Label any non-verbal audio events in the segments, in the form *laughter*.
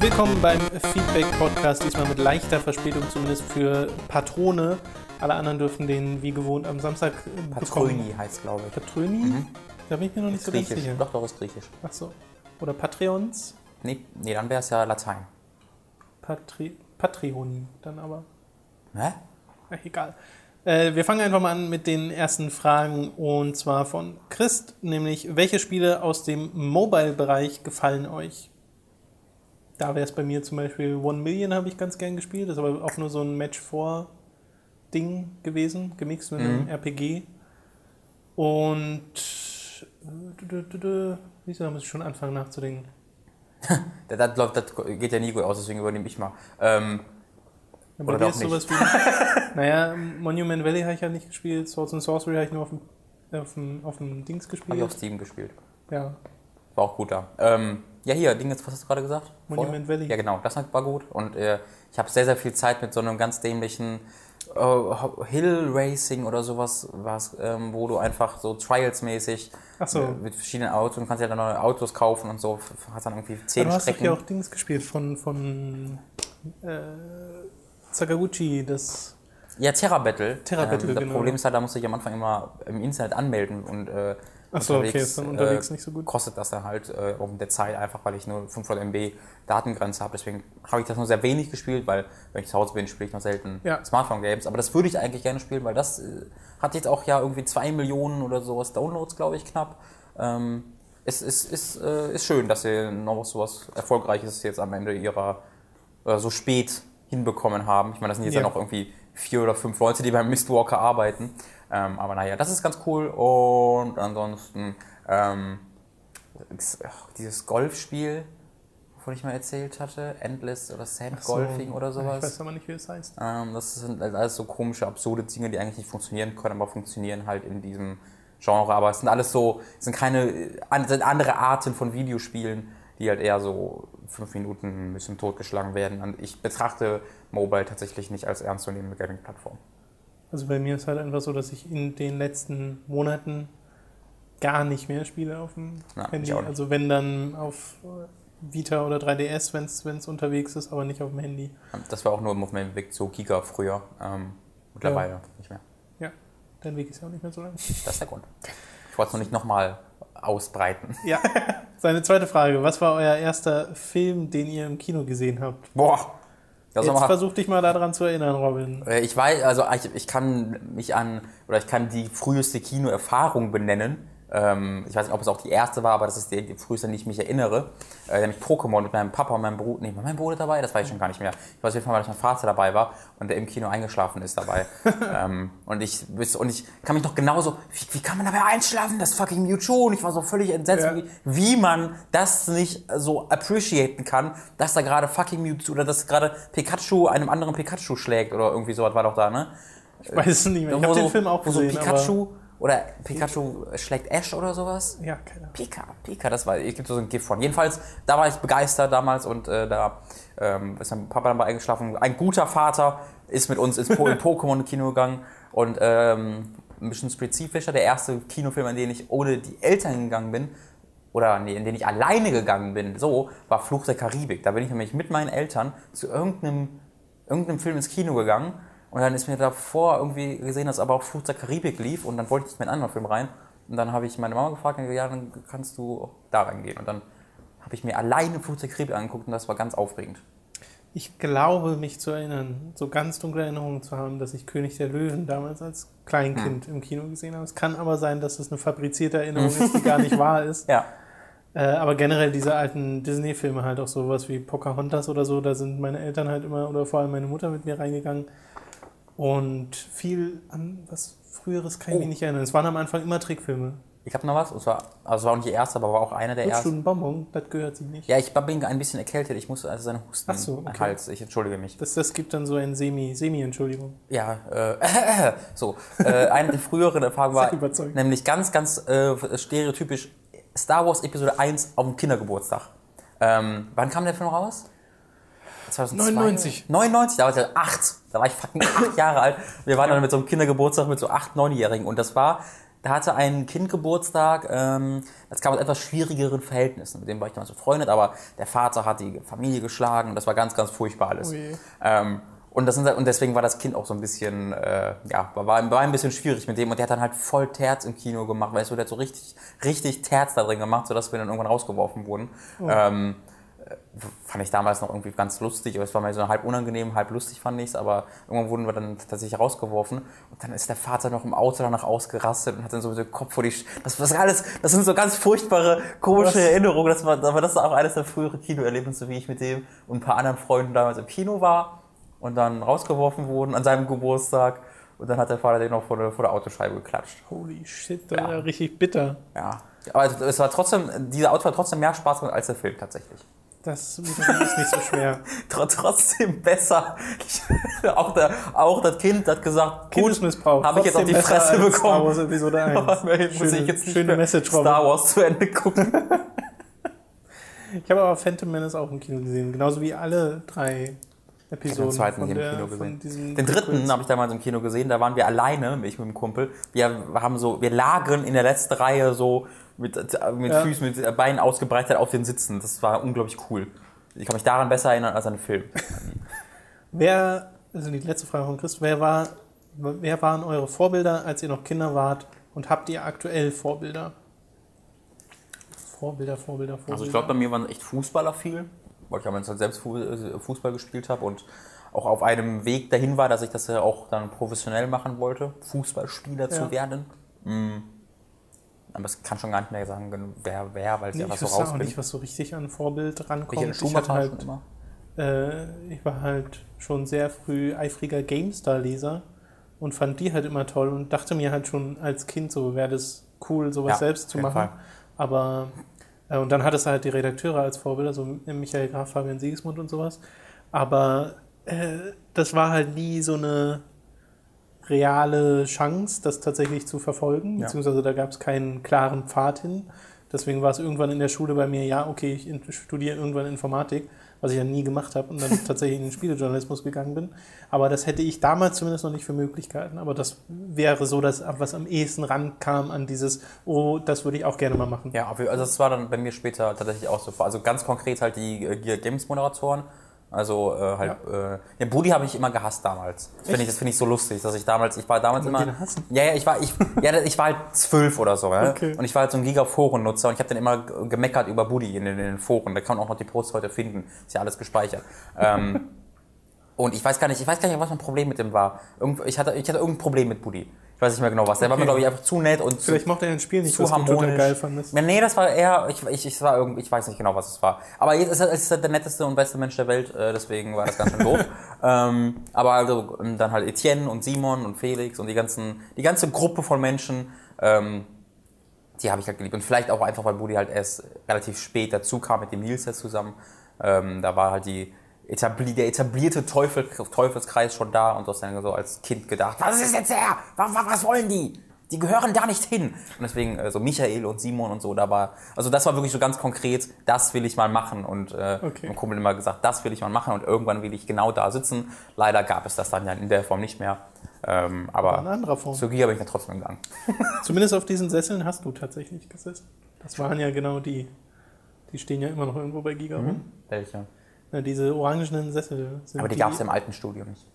Willkommen beim Feedback-Podcast, diesmal mit leichter Verspätung, zumindest für Patrone. Alle anderen dürfen den wie gewohnt am Samstag äh, bekommen. heißt, glaube ich. Patröni? Da bin ich mir noch nicht Ist so ganz sicher. Doch, doch, ist griechisch. Achso. Oder Patreons? Nee, nee dann wäre es ja Latein. Patri Patreoni dann aber. Hä? Ach, egal. Äh, wir fangen einfach mal an mit den ersten Fragen und zwar von Christ, nämlich welche Spiele aus dem Mobile-Bereich gefallen euch? Da wäre es bei mir zum Beispiel One Million habe ich ganz gern gespielt, das ist aber auch nur so ein Match-4-Ding gewesen, gemixt mit einem RPG. Und äh. Wieso, da muss ich schon anfangen nachzudenken. *laughs* Das, das, läuft- das geht ja nie gut aus, deswegen übernehme ich mal. Ähm, Ja, Oder doch ist sowas wie. *laughs* naja, Monument Valley habe ich ja nicht gespielt, Swords and Sorcery habe ich nur auf dem, auf dem, auf dem Dings habe ich gespielt. auf Steam gespielt. Ja, War auch gut da. Ähm, ja, hier, Ding jetzt, was hast du gerade gesagt? Monument Vorher? Valley. Ja, genau, das war gut. Und äh, ich habe sehr, sehr viel Zeit mit so einem ganz dämlichen äh, Hill Racing oder sowas, was, ähm, wo du einfach so Trials-mäßig so. äh, mit verschiedenen Autos, du kannst ja dann neue Autos kaufen und so, hast dann irgendwie zehn Aber du hast doch Strecken. hier auch Dings gespielt von, von äh, Sakaguchi, das. Ja, Terra Battle. Terra Battle, das genau. Problem ist halt, da musste ich am Anfang immer im Internet anmelden und äh, Ach so, okay, ist dann unterwegs nicht so gut. kostet das dann halt äh, um der Zeit einfach, weil ich nur 500 MB Datengrenze habe. Deswegen habe ich das nur sehr wenig gespielt, weil wenn ich zu Hause bin, spiele ich noch selten Ja. Smartphone-Games. Aber das würde ich eigentlich gerne spielen, weil das äh, hat jetzt auch ja irgendwie 2 Millionen oder sowas Downloads, glaube ich, knapp. Ähm, es ist, ist, äh, ist schön, dass sie noch was sowas Erfolgreiches jetzt am Ende ihrer äh, so spät hinbekommen haben. Ich meine, das sind jetzt ja, Ja. noch irgendwie vier oder fünf Leute, die beim Mistwalker arbeiten. Ähm, aber naja, das ist ganz cool. Und ansonsten ähm, dieses Golfspiel, wovon ich mal erzählt hatte, Endless oder Sand so, Golfing oder Ich sowas. weiß aber nicht, wie es heißt. Ähm, das sind halt alles so komische, absurde Dinge, die eigentlich nicht funktionieren können, aber funktionieren halt in diesem Genre. Aber es sind alles so, es sind keine sind andere Arten von Videospielen, die halt eher so fünf Minuten ein bisschen totgeschlagen werden. Und ich betrachte Mobile tatsächlich nicht als ernstzunehmende Gaming-Plattform. Also bei mir ist halt einfach so, dass ich in den letzten Monaten gar nicht mehr spiele auf dem Ja, Handy. Also wenn dann auf Vita oder 3DS, wenn es unterwegs ist, aber nicht auf dem Handy. Das war auch nur auf meinem Weg zu Giga früher. Ähm, mittlerweile nicht mehr. Ja, dein Weg ist ja auch nicht mehr so lang. Das ist der Grund. Ich wollte es noch nicht nochmal ausbreiten. Ja, *laughs* seine zweite Frage. Was war euer erster Film, den ihr im Kino gesehen habt? Boah! Das Jetzt versuch dich mal daran zu erinnern, Robin. Äh, Ich weiß, also ich, ich kann mich an, oder ich kann die früheste Kinoerfahrung benennen. Ähm, ich weiß nicht, ob es auch die erste war, aber das ist die, früheste, an die ich mich erinnere. Äh, nämlich Pokémon mit meinem Papa und meinem Bruder. Nee, war mein Bruder dabei? Das weiß ich schon gar nicht mehr. Ich weiß auf jeden Fall, dass mein Vater dabei war und der im Kino eingeschlafen ist dabei. *laughs* ähm, und, ich, und ich kann mich noch genauso, wie, wie kann man dabei einschlafen? Das fucking Mewtwo. Und ich war so völlig entsetzt, Ja. wie, wie man das nicht so appreciaten kann, dass da gerade fucking Mewtwo oder dass gerade Pikachu einem anderen Pikachu schlägt oder irgendwie sowas war doch da, ne? Ich weiß es nicht mehr. Ich Wo habe so- den Film auch wo so gesehen. Pikachu oder Pikachu schlägt Ash oder sowas. ja, keine Ahnung. Pika, Pika, das war, es gibt so ein Gift von. Jedenfalls, da war ich begeistert damals und äh, da ähm, ist mein Papa dann mal eingeschlafen. Ein guter Vater ist mit uns ins po in Pokémon-Kino gegangen und ähm, ein bisschen spezifischer. Der erste Kinofilm, in den ich ohne die Eltern gegangen bin, oder nee, in den ich alleine gegangen bin, so, war Fluch der Karibik. Da bin ich nämlich mit meinen Eltern zu irgendeinem, irgendeinem Film ins Kino gegangen und dann ist mir davor irgendwie gesehen, dass aber auch Fluch der Karibik lief und dann wollte ich mit einem anderen Film rein und dann habe ich meine Mama gefragt und gesagt, ja, dann kannst du auch da reingehen und dann habe ich mir alleine Fluch der Karibik angeguckt und das war ganz aufregend. Ich glaube, mich zu erinnern, so ganz dunkle Erinnerungen zu haben, dass ich König der Löwen damals als Kleinkind Hm. im Kino gesehen habe. Es kann aber sein, dass es eine fabrizierte *laughs* Erinnerung ist, die gar nicht wahr ist. Ja. Äh, aber generell diese alten Disney-Filme halt auch sowas wie Pocahontas oder so, da sind meine Eltern halt immer oder vor allem meine Mutter mit mir reingegangen. Und viel an was Früheres kann ich Oh. mich nicht erinnern. Es waren am Anfang immer Trickfilme. Ich habe noch was, und zwar, also es war auch nicht die erste, aber war auch einer der Lutschst du ersten. einen Bonbon? Das gehört sich nicht. Ja, ich bin ein bisschen erkältet, ich musste also seine Husten Ach so, okay. Hals, ich entschuldige mich. Das, das gibt dann so ein Semi, Semi-Entschuldigung. Ja, äh, *laughs* so. Äh, eine der früheren Erfahrungen war nämlich ganz, ganz äh, stereotypisch Star Wars Episode 1 auf dem Kindergeburtstag. Ähm, wann kam der Film raus? 2002? 99. 99, da war ich ja acht. Da war ich fucking acht *laughs* Jahre alt. Wir waren dann mit so einem Kindergeburtstag mit so acht, neunjährigen und das war, da hatte ein Kind Geburtstag, ähm, das kam aus etwas schwierigeren Verhältnissen. Mit dem war ich damals befreundet, aber der Vater hat die Familie geschlagen. Das war ganz, ganz furchtbar alles. Oh. Ähm, und, das sind, halt- und deswegen war das Kind auch so ein bisschen, äh, ja, war, war ein bisschen schwierig mit dem. Und der hat dann halt voll Terz im Kino gemacht, weißt du, der hat so richtig, richtig Terz da drin gemacht, sodass wir dann irgendwann rausgeworfen wurden. Ähm, äh, fand ich damals noch irgendwie ganz lustig, aber es war mir so halb unangenehm, halb lustig fand ich es, aber irgendwann wurden wir dann tatsächlich rausgeworfen und dann ist der Vater noch im Auto danach ausgerastet und hat dann so dem Kopf vor die, Sch das, das alles, das sind so ganz furchtbare, komische Was? Erinnerungen, das war, aber das war auch eines der früheren Kinoerlebnisse, wie ich mit dem und ein paar anderen Freunden damals im Kino war und dann rausgeworfen wurden an seinem Geburtstag und dann hat der Vater den noch vor der, vor der Autoscheibe geklatscht. Holy shit, das Ja. war richtig bitter. Ja. Aber es war trotzdem, dieser Auto hat trotzdem mehr Spaß gemacht als der Film tatsächlich. Das ist nicht so schwer. *laughs* Tr- trotzdem besser. *laughs* auch, der, auch das Kind hat gesagt, gut, habe ich jetzt auf die Fresse als Star bekommen. Wars Episode 1. *laughs* Aber muss schöne, ich jetzt nicht schöne Message, Robin. Star Wars zu Ende gucken. Ich habe aber Phantom Menace auch im Kino gesehen, genauso wie alle drei Episoden. Den zweiten hier im der, Kino von gesehen. Den dritten habe ich damals im Kino gesehen, da waren wir alleine, ich mit dem Kumpel. Wir haben so, wir lagen in der letzten Reihe so mit, mit Ja. Füßen, mit Beinen ausgebreitet auf den Sitzen. Das war unglaublich cool. Ich kann mich daran besser erinnern als an den Film. *laughs* Wer, also die letzte Frage von Chris, wer, war, wer waren eure Vorbilder, als ihr noch Kinder wart und habt ihr aktuell Vorbilder? Vorbilder, Vorbilder, Vorbilder. Also ich glaube, bei mir waren echt Fußballer viel, weil ich halt selbst äh, Fußball gespielt habe und auch auf einem Weg dahin war, dass ich das ja auch dann professionell machen wollte, Fußballspieler Ja. zu werden. Mm. Aber es kann schon gar nicht mehr sagen, wer, wer weil ich Nee, einfach ich so wüsste raus auch bin. nicht, was so richtig an Vorbild rankommt. Ich, Schumacher hatte halt, äh, ich war halt schon sehr früh eifriger GameStar-Leser und fand die halt immer toll und dachte mir halt schon als Kind so, wäre das cool, sowas Ja, selbst zu machen. Fall. Aber, äh, und dann hattest du halt die Redakteure als Vorbilder, so Michael Graf, Fabian Siegesmund und sowas. Aber äh, das war halt nie so eine reale Chance, das tatsächlich zu verfolgen, Ja. beziehungsweise da gab es keinen klaren Pfad hin. Deswegen war es irgendwann in der Schule bei mir, ja, okay, ich studiere irgendwann Informatik, was ich ja nie gemacht habe und dann *laughs* tatsächlich in den Spielejournalismus gegangen bin. Aber das hätte ich damals zumindest noch nicht für möglich gehalten. Aber das wäre so das, was am ehesten rankam an dieses, oh, das würde ich auch gerne mal machen. Ja, also das war dann bei mir später tatsächlich auch so. Also ganz konkret halt die äh, Gear Games Moderatoren. Also äh, halt, äh, den Buddy habe ich immer gehasst damals. Das finde ich, das finde ich so lustig, dass ich damals, ich war damals immer. Ja, ja, ich war, ich, ja, ich war halt zwölf oder so, ja? Okay. Und ich war halt so ein Giga-Foren-Nutzer und ich habe dann immer gemeckert über Buddy in den, in den Foren. Da kann man auch noch die Posts heute finden. Ist ja alles gespeichert. ähm, *laughs* und ich weiß gar nicht, ich weiß gar nicht, was mein Problem mit dem war. Irgend, ich hatte, ich hatte irgendein Problem mit Buddy. Ich weiß nicht mehr genau was. Der war mir, glaube ich, einfach zu nett und zu, Vielleicht mochte er ein Spiel nicht, zu was harmonisch. geil fandest. Ja, nee, das war eher, ich, ich, ich, war irgendwie, ich weiß nicht genau, was es war. Aber jetzt ist er, ist er der netteste und beste Mensch der Welt, äh, deswegen war das ganz schön doof. *laughs* ähm, aber also, dann halt Etienne und Simon und Felix und die ganzen, die ganze Gruppe von Menschen, ähm, die habe ich halt geliebt. Und vielleicht auch einfach, weil Buddy halt erst relativ spät dazu kam mit dem Nils jetzt zusammen. Ähm, da war halt die etabli der etablierte Teufel Teufelskreis schon da und du hast dann so als Kind gedacht, was ist jetzt her? Was, was, wollen die? Die gehören da nicht hin. Und deswegen äh, so Michael und Simon und so, da war, also das war wirklich so ganz konkret, das will ich mal machen. Und äh, Okay. mein Kumpel immer gesagt, das will ich mal machen und irgendwann will ich genau da sitzen. Leider gab es das dann ja in der Form nicht mehr. Ähm, aber In anderer Form. zur Giga bin ich dann trotzdem gegangen. *laughs* Zumindest auf diesen Sesseln hast du tatsächlich gesessen. Das waren ja genau die. Die stehen ja immer noch irgendwo bei Giga rum. Welche? Na, diese orangenen Sessel sind Aber die gab es im alten Studio nicht.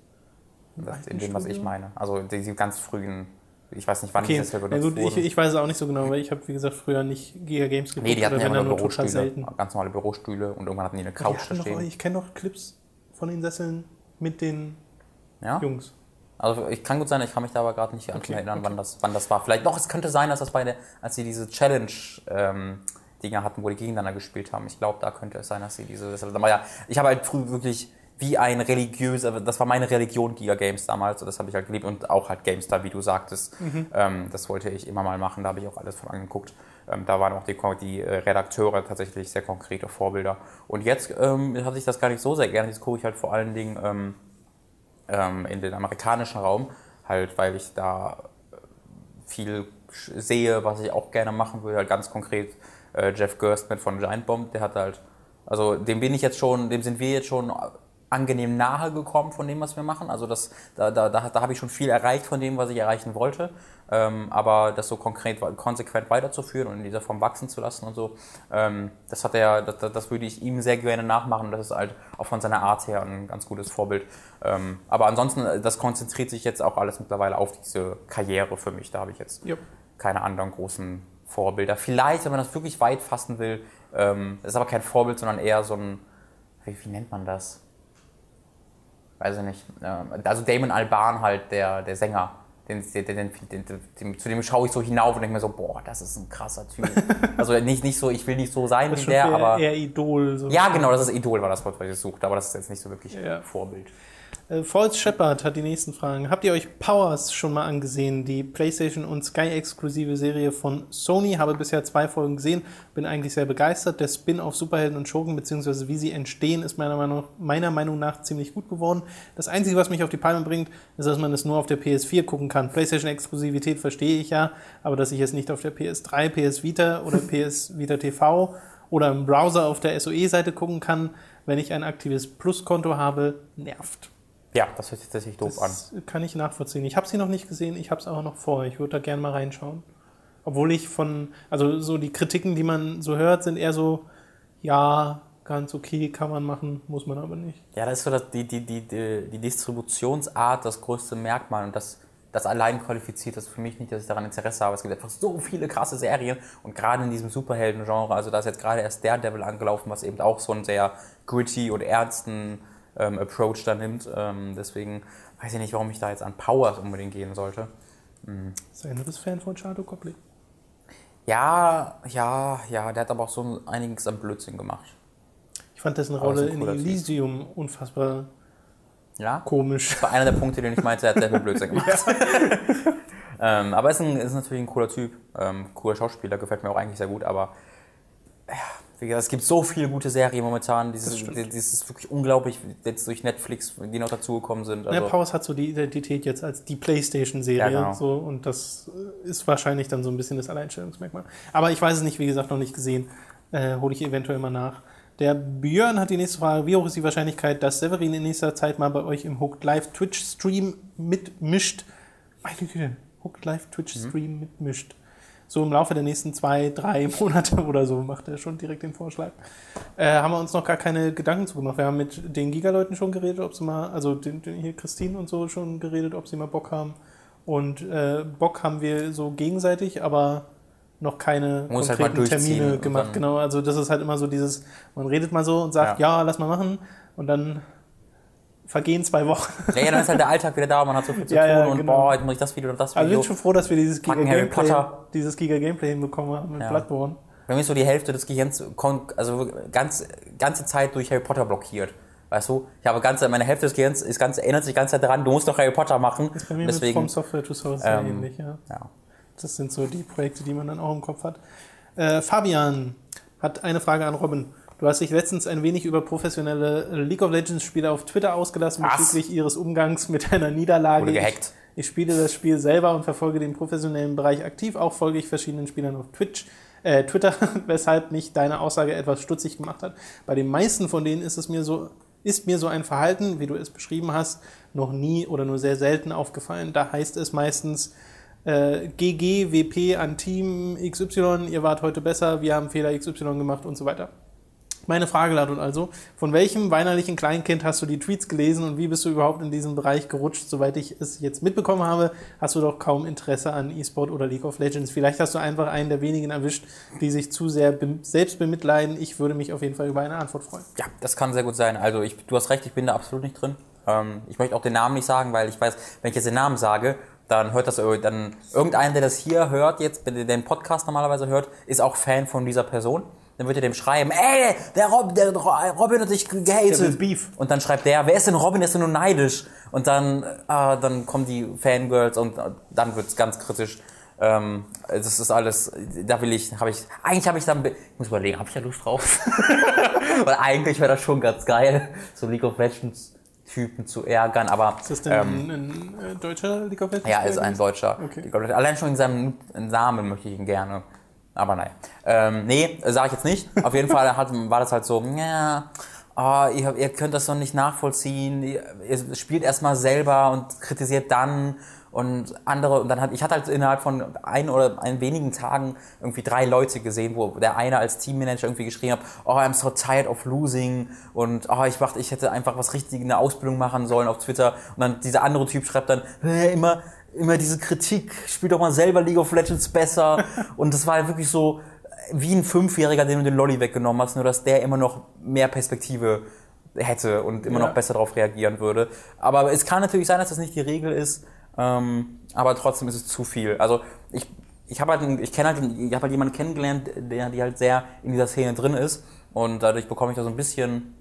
Im Das, alten in dem, was ich Studio? meine. Also die ganz frühen, ich weiß nicht, wann Okay, die Sessel benutzt gut, ich, wurden. ich weiß es auch nicht so genau, weil ich habe, wie gesagt, früher nicht Giga Games geguckt. nee, die hatten ja nur total Bürostühle. selten. Ganz normale Bürostühle und irgendwann hatten die eine Die Couch da hatten doch, stehen. ich kenne noch Clips von den Sesseln mit den Ja? Jungs. Also ich kann gut sein, ich kann mich da aber gerade nicht Okay, erinnern, okay. wann, das, wann das war. Vielleicht doch, es könnte sein, dass das bei der, als sie diese Challenge ähm, Dinger hatten, wo die gegeneinander gespielt haben. Ich glaube, da könnte es sein, dass sie diese. Aber ja, ich habe halt früh wirklich wie ein religiöser, das war meine Religion, Giga Games damals, und das habe ich halt geliebt und auch halt GameStar, wie du sagtest. Mhm. Ähm, das wollte ich immer mal machen, da habe ich auch alles von angeguckt. Ähm, da waren auch die, die äh, Redakteure tatsächlich sehr konkrete Vorbilder. Und jetzt ähm, hatte ich das gar nicht so sehr gerne, jetzt gucke ich halt vor allen Dingen ähm, ähm, in den amerikanischen Raum, halt weil ich da äh, viel sehe, was ich auch gerne machen würde, halt ganz konkret äh, Jeff Gerstmann von Giant Bomb, der hat halt, also dem bin ich jetzt schon, dem sind wir jetzt schon angenehm nahe gekommen von dem, was wir machen. Also das, da, da, da, da habe ich schon viel erreicht von dem, was ich erreichen wollte. Ähm, aber das so konkret, konsequent weiterzuführen und in dieser Form wachsen zu lassen und so, ähm, das hat er, das, das würde ich ihm sehr gerne nachmachen. Das ist halt auch von seiner Art her ein ganz gutes Vorbild. Ähm, aber ansonsten, äh, das konzentriert sich jetzt auch alles mittlerweile auf diese Karriere für mich. Da habe ich jetzt Jupp. keine anderen großen Vorbilder. Vielleicht, wenn man das wirklich weit fassen will, ähm, das ist aber kein Vorbild, sondern eher so ein, wie, wie nennt man das? Weiß ich nicht. Ähm, also Damon Alban halt, der, der Sänger. Den, den, den, zu dem schaue ich so hinauf und denke mir so, boah, das ist ein krasser Typ. *laughs* also nicht, nicht so, ich will nicht so sein Das wie der, eher, aber. eher Idol. So. Ja, genau, das ist Idol, war das Wort, was ich suchte, aber das ist jetzt nicht so wirklich Ja. Vorbild. Äh, False Shepard hat die nächsten Fragen. Habt ihr euch Powers schon mal angesehen? Die PlayStation und Sky-exklusive Serie von Sony. Habe bisher zwei Folgen gesehen. Bin eigentlich sehr begeistert. Der Spin auf Superhelden und Schurken, beziehungsweise wie sie entstehen, ist meiner Meinung, meiner Meinung nach ziemlich gut geworden. Das Einzige, was mich auf die Palme bringt, ist, dass man es nur auf der PS4 gucken kann. PlayStation-Exklusivität verstehe ich ja, aber dass ich es nicht auf der PS3, PS Vita oder *laughs* PS Vita TV oder im Browser auf der SOE-Seite gucken kann, wenn ich ein aktives Plus-Konto habe, nervt. Ja, das hört sich tatsächlich doof an. Das kann ich nachvollziehen. Ich habe sie noch nicht gesehen, ich habe es aber noch vor. Ich würde da gerne mal reinschauen. Obwohl ich von, also so die Kritiken, die man so hört, sind eher so, ja, ganz okay, kann man machen, muss man aber nicht. Ja, das ist so das, die, die, die, die, die Distributionsart das größte Merkmal und das, das allein qualifiziert das für mich nicht, dass ich daran Interesse habe. Es gibt einfach so viele krasse Serien und gerade in diesem Superhelden-Genre, also da ist jetzt gerade erst Daredevil angelaufen, was eben auch so einen sehr gritty und ernsten ähm, Approach da nimmt. Ähm, deswegen weiß ich nicht, warum ich da jetzt an Powers unbedingt gehen sollte. Sei du bist Fan von Shadow Copley. Ja, ja, ja, der hat aber auch so einiges an Blödsinn gemacht. Ich fand dessen Rolle in cooler Typ. Elysium unfassbar Ja? komisch. Das war einer der Punkte, den ich meinte, er hat sehr viel Blödsinn *laughs* gemacht. *laughs* ähm, aber ist, ein, ist natürlich ein cooler Typ, ähm, cooler Schauspieler, gefällt mir auch eigentlich sehr gut, aber es gibt so viele gute Serien momentan, dieses, das ist wirklich unglaublich, jetzt durch Netflix, die noch dazugekommen sind. Also, Ja, Powers hat so die Identität jetzt als die PlayStation-Serie Ja, genau. so und das äh, ist wahrscheinlich dann so ein bisschen das Alleinstellungsmerkmal. Aber ich weiß es nicht, wie gesagt, noch nicht gesehen. Äh, Hole ich eventuell mal nach. Der Björn hat die nächste Frage. Wie hoch ist die Wahrscheinlichkeit, dass Severin in nächster Zeit mal bei euch im Hooked Live Twitch-Stream mitmischt? Meine Güte, Hooked Live Twitch-Stream mitmischt. So im Laufe der nächsten zwei, drei *laughs* Monate oder so macht er schon direkt den Vorschlag. Äh, haben wir uns noch gar keine Gedanken zu gemacht. Wir haben mit den Giga-Leuten schon geredet, ob sie mal, also den, den hier Christine und so schon geredet, ob sie mal Bock haben. Und äh, Bock haben wir so gegenseitig, aber noch keine Muss halt konkreten durchziehen Termine gemacht. Genau, also das ist halt immer so dieses, man redet mal so und sagt, ja, lass mal machen. Und dann vergehen zwei Wochen. ja, dann ist halt der Alltag wieder da, man hat so viel zu *laughs* Ja, tun ja, und genau. boah, jetzt muss ich das Video und das Also ich Video. bin schon froh, dass wir dieses Giga Fucking Harry Gameplay, Potter. dieses Giga Gameplay hinbekommen haben mit Ja. Bloodborne. Bei mir ist so die Hälfte des Gehirns also ganz, ganze Zeit durch Harry Potter blockiert. Weißt du? Ich habe ganze, meine Hälfte des Gehirns ist ganz, erinnert sich Zeit daran, du musst doch Harry Potter machen. Ist bei mir Deswegen, mit From Software to Source ähm, ähnlich, ja. ja. Das sind so die Projekte, die man dann auch im Kopf hat. Äh, Fabian hat eine Frage an Robin. Du hast dich letztens ein wenig über professionelle League of Legends Spieler auf Twitter ausgelassen Was? bezüglich ihres Umgangs mit einer Niederlage. Wurde gehackt. Ich, ich spiele das Spiel selber und verfolge den professionellen Bereich aktiv. Auch folge ich verschiedenen Spielern auf Twitch, äh, Twitter, *laughs* weshalb mich deine Aussage etwas stutzig gemacht hat. Bei den meisten von denen ist es mir so, ist mir so ein Verhalten, wie du es beschrieben hast, noch nie oder nur sehr selten aufgefallen. Da heißt es meistens, äh, GG, WP an Team XY, ihr wart heute besser, wir haben Fehler XY gemacht und so weiter. Meine Frage lautet also, von welchem weinerlichen Kleinkind hast du die Tweets gelesen und wie bist du überhaupt in diesen Bereich gerutscht? Soweit ich es jetzt mitbekommen habe, hast du doch kaum Interesse an E-Sport oder League of Legends. Vielleicht hast du einfach einen der wenigen erwischt, die sich zu sehr selbst bemitleiden. Ich würde mich auf jeden Fall über eine Antwort freuen. Ja, das kann sehr gut sein. Also ich, du hast recht, ich bin da absolut nicht drin. Ähm, ich möchte auch den Namen nicht sagen, weil ich weiß, wenn ich jetzt den Namen sage, dann hört das ir- dann irgendeiner, der das hier hört, jetzt der den Podcast normalerweise hört, ist auch Fan von dieser Person. Dann wird er dem schreiben, ey, der, Rob, der Robin hat dich gehatet. Beef. Und dann schreibt der, wer ist denn Robin, der ist doch nur neidisch. Und dann, äh, dann kommen die Fangirls und äh, dann wird's ganz kritisch. Ähm, das ist alles, da will ich, habe ich, eigentlich habe ich dann, ich muss überlegen, habe ich da Lust drauf? *laughs* Weil eigentlich wäre das schon ganz geil, so League of Legends Typen zu ärgern, aber Ist das denn ähm, ein, ein äh, deutscher League of Legends? ja, ist ein Deutscher. Okay. Allein schon in seinem Namen möchte ich ihn gerne. Aber nein. Ähm, nee, sage ich jetzt nicht. Auf jeden Fall hat, war das halt so, ja, oh, ihr, ihr könnt das doch nicht nachvollziehen. Ihr, ihr spielt erstmal selber und kritisiert dann und andere und dann hat ich hatte halt innerhalb von ein oder ein wenigen Tagen irgendwie drei Leute gesehen, wo der eine als Teammanager irgendwie geschrieben hat, oh I'm so tired of losing und oh ich dachte, ich hätte einfach was richtig in der Ausbildung machen sollen auf Twitter und dann dieser andere Typ schreibt dann "Hä, immer immer diese Kritik, spiel doch mal selber League of Legends besser *laughs* und das war halt wirklich so wie ein Fünfjähriger, dem du den Lolly weggenommen hast, nur dass der immer noch mehr Perspektive hätte und immer Ja. noch besser darauf reagieren würde. Aber es kann natürlich sein, dass das nicht die Regel ist, ähm, aber trotzdem ist es zu viel. Also ich, ich habe halt, einen- ich kenne halt, ich habe halt jemanden kennengelernt, der die halt sehr in dieser Szene drin ist und dadurch bekomme ich da so ein bisschen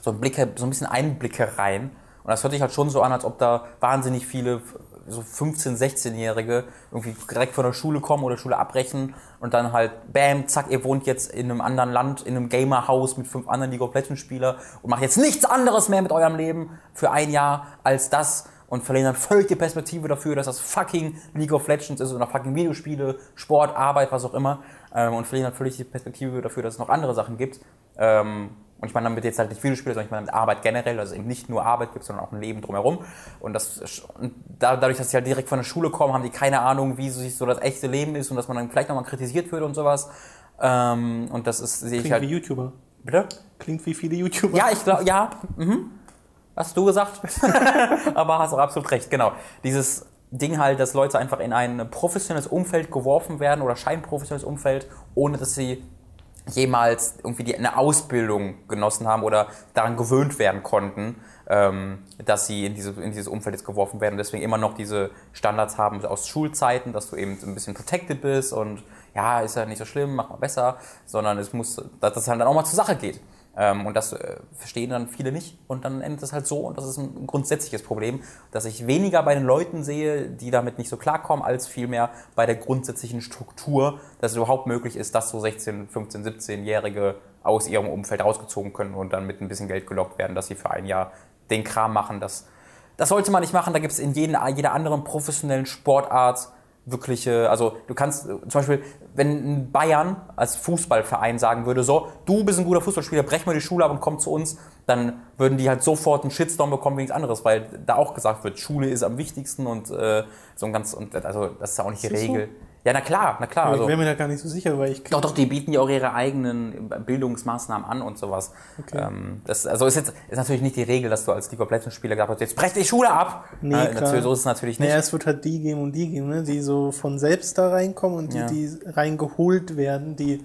so ein Blicke, so ein bisschen Einblicke rein. Und das hört sich halt schon so an, als ob da wahnsinnig viele so 15-, 16-Jährige irgendwie direkt von der Schule kommen oder Schule abbrechen und dann halt, bam, zack, ihr wohnt jetzt in einem anderen Land, in einem Gamerhaus mit fünf anderen League of Legends Spieler und macht jetzt nichts anderes mehr mit eurem Leben für ein Jahr als das und verlieren dann völlig die Perspektive dafür, dass das fucking League of Legends ist oder fucking Videospiele, Sport, Arbeit, was auch immer ähm, und verlieren dann völlig die Perspektive dafür, dass es noch andere Sachen gibt. Ähm, und ich meine damit jetzt halt nicht Videospiele, sondern ich meine mit Arbeit generell, dass es eben nicht nur Arbeit gibt, sondern auch ein Leben drumherum. Und, das, und da, dadurch, dass sie halt direkt von der Schule kommen, haben die keine Ahnung, wie sich so das echte Leben ist und dass man dann vielleicht nochmal kritisiert wird und sowas. Ähm, und das ist, sehe ich Klingt halt. wie YouTuber. Bitte? Klingt wie viele YouTuber. Ja, ich glaube, ja. Mhm. Hast du gesagt? *laughs* Aber hast auch absolut recht, genau. Dieses Ding halt, dass Leute einfach in ein professionelles Umfeld geworfen werden oder scheinprofessionelles Umfeld, ohne dass sie jemals irgendwie die, eine Ausbildung genossen haben oder daran gewöhnt werden konnten, ähm, dass sie in, diese, in dieses Umfeld jetzt geworfen werden und deswegen immer noch diese Standards haben aus Schulzeiten, dass du eben ein bisschen protected bist und ja, ist ja nicht so schlimm, mach mal besser, sondern es muss, dass das halt dann auch mal zur Sache geht. Ähm, und das äh, verstehen dann viele nicht. Und dann endet es halt so. Und das ist ein grundsätzliches Problem, dass ich weniger bei den Leuten sehe, die damit nicht so klarkommen, als vielmehr bei der grundsätzlichen Struktur, dass es überhaupt möglich ist, dass so 16, 15, 17-Jährige aus ihrem Umfeld rausgezogen können und dann mit ein bisschen Geld gelockt werden, dass sie für ein Jahr den Kram machen. Das, das sollte man nicht machen, da gibt es in jeden, jeder anderen professionellen Sportart wirkliche, also du kannst äh, zum Beispiel, wenn ein Bayern als Fußballverein sagen würde, so, du bist ein guter Fußballspieler, brech mal die Schule ab und komm zu uns, dann würden die halt sofort einen Shitstorm bekommen wegen nichts anderes, weil da auch gesagt wird, Schule ist am wichtigsten und äh, so ein ganz, und also das ist ja auch nicht die das so? Ja, na klar, na klar. Aber Also, ich wäre mir da gar nicht so sicher, weil ich doch, doch, die bieten ja auch ihre eigenen Bildungsmaßnahmen an und sowas. Okay. Ähm, das, also ist jetzt ist natürlich nicht die Regel, dass du als League of Legends Spieler gesagt hast, jetzt brech die Schule ab. Nee, äh, klar. natürlich, so ist es natürlich nicht. Naja, es wird halt die geben und die geben, ne? die so von selbst da reinkommen und die, Ja. die reingeholt werden, die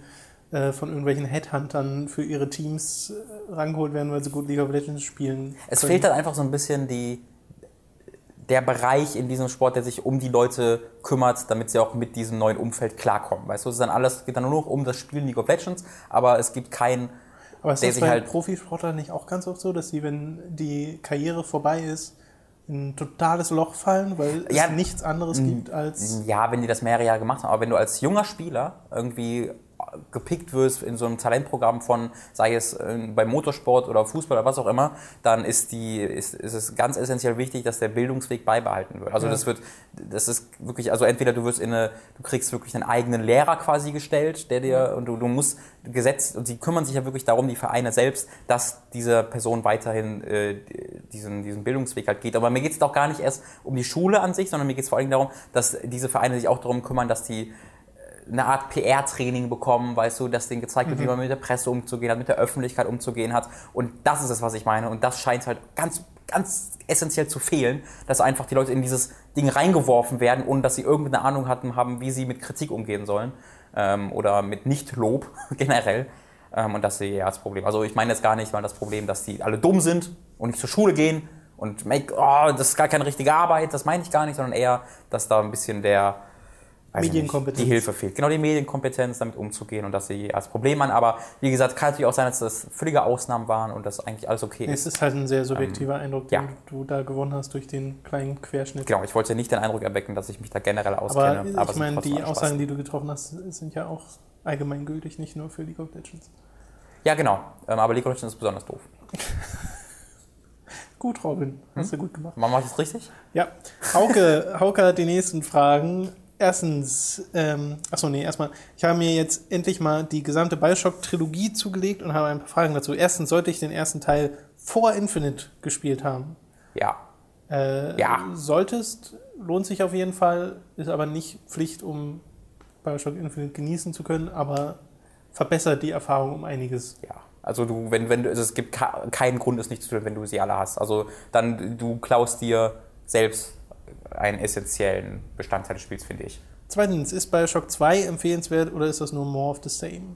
äh, von irgendwelchen Headhuntern für ihre Teams äh, rangeholt werden, weil sie gut League of Legends spielen. Es können. fehlt dann einfach so ein bisschen die, der Bereich in diesem Sport, der sich um die Leute kümmert, damit sie auch mit diesem neuen Umfeld klarkommen. Weißt du, es ist dann alles, geht dann nur noch um das Spielen League of Legends, aber es gibt kein, Aber ist der das sich bei halt- Profisportlern nicht auch ganz oft so, dass sie, wenn die Karriere vorbei ist, in ein totales Loch fallen, weil Ja. es nichts anderes gibt als. ja, wenn die das mehrere Jahre gemacht haben, aber wenn du als junger Spieler irgendwie gepickt wirst in so einem Talentprogramm von, sei es äh, beim Motorsport oder Fußball oder was auch immer, dann ist, die, ist, ist es ganz essentiell wichtig, dass der Bildungsweg beibehalten wird. Also Ja. das wird, das ist wirklich, also entweder du wirst in eine, du kriegst wirklich einen eigenen Lehrer quasi gestellt, der dir, und du, du musst gesetzt, und sie kümmern sich ja wirklich darum, die Vereine selbst, dass diese Person weiterhin äh, diesen, diesen Bildungsweg halt geht. Aber mir geht es doch gar nicht erst um die Schule an sich, sondern mir geht es vor allem darum, dass diese Vereine sich auch darum kümmern, dass die eine Art PR-Training bekommen, weißt du, dass denen gezeigt wird, wie man mit der Presse umzugehen hat, mit der Öffentlichkeit umzugehen hat. Und das ist es, was ich meine. Und das scheint halt ganz, ganz essentiell zu fehlen, dass einfach die Leute in dieses Ding reingeworfen werden, ohne dass sie irgendeine Ahnung hatten, haben, wie sie mit Kritik umgehen sollen. Ähm, oder mit Nicht-Lob *laughs* generell. Ähm, und das sehe ich eher als Problem. Also ich meine jetzt gar nicht mal das Problem, dass die alle dumm sind und nicht zur Schule gehen und make, oh, das ist gar keine richtige Arbeit, das meine ich gar nicht, sondern eher, dass da ein bisschen der, weiß ich nicht, Medienkompetenz. die Hilfe fehlt. Genau die Medienkompetenz, damit umzugehen und das ich als Problem an. Aber wie gesagt, kann natürlich auch sein, dass das völlige Ausnahmen waren und dass eigentlich alles okay Es ist. ist halt ein sehr subjektiver Eindruck, den Ähm, ja. du da gewonnen hast durch den kleinen Querschnitt. Genau, ich wollte nicht den Eindruck erwecken, dass ich mich da generell Aber auskenne. ich es sind meine, die. Aussagen, die du getroffen hast, sind ja auch allgemeingültig, nicht nur für League of Legends. Ja, genau. Ähm, aber League of Legends ist besonders doof. *laughs* Gut, Robin, hast du Hm? gut gemacht. Man macht es richtig? Ja, Hauke, Hauke hat die nächsten Fragen. Erstens, ähm, achso, nee, erstmal, ich habe mir jetzt endlich mal die gesamte Bioshock-Trilogie zugelegt und habe ein paar Fragen dazu. Erstens, sollte ich den ersten Teil vor Infinite gespielt haben? Ja. Äh, Ja. Solltest, lohnt sich auf jeden Fall, ist aber nicht Pflicht, um Bioshock Infinite genießen zu können, aber verbessert die Erfahrung um einiges. Ja. Also du, wenn, wenn du, also es gibt keinen Grund, es nicht zu tun, wenn du sie alle hast. Also dann, du klaust dir selbst einen essentiellen Bestandteil des Spiels, finde ich. Zweitens, ist Bioshock 2 empfehlenswert oder ist das nur more of the same?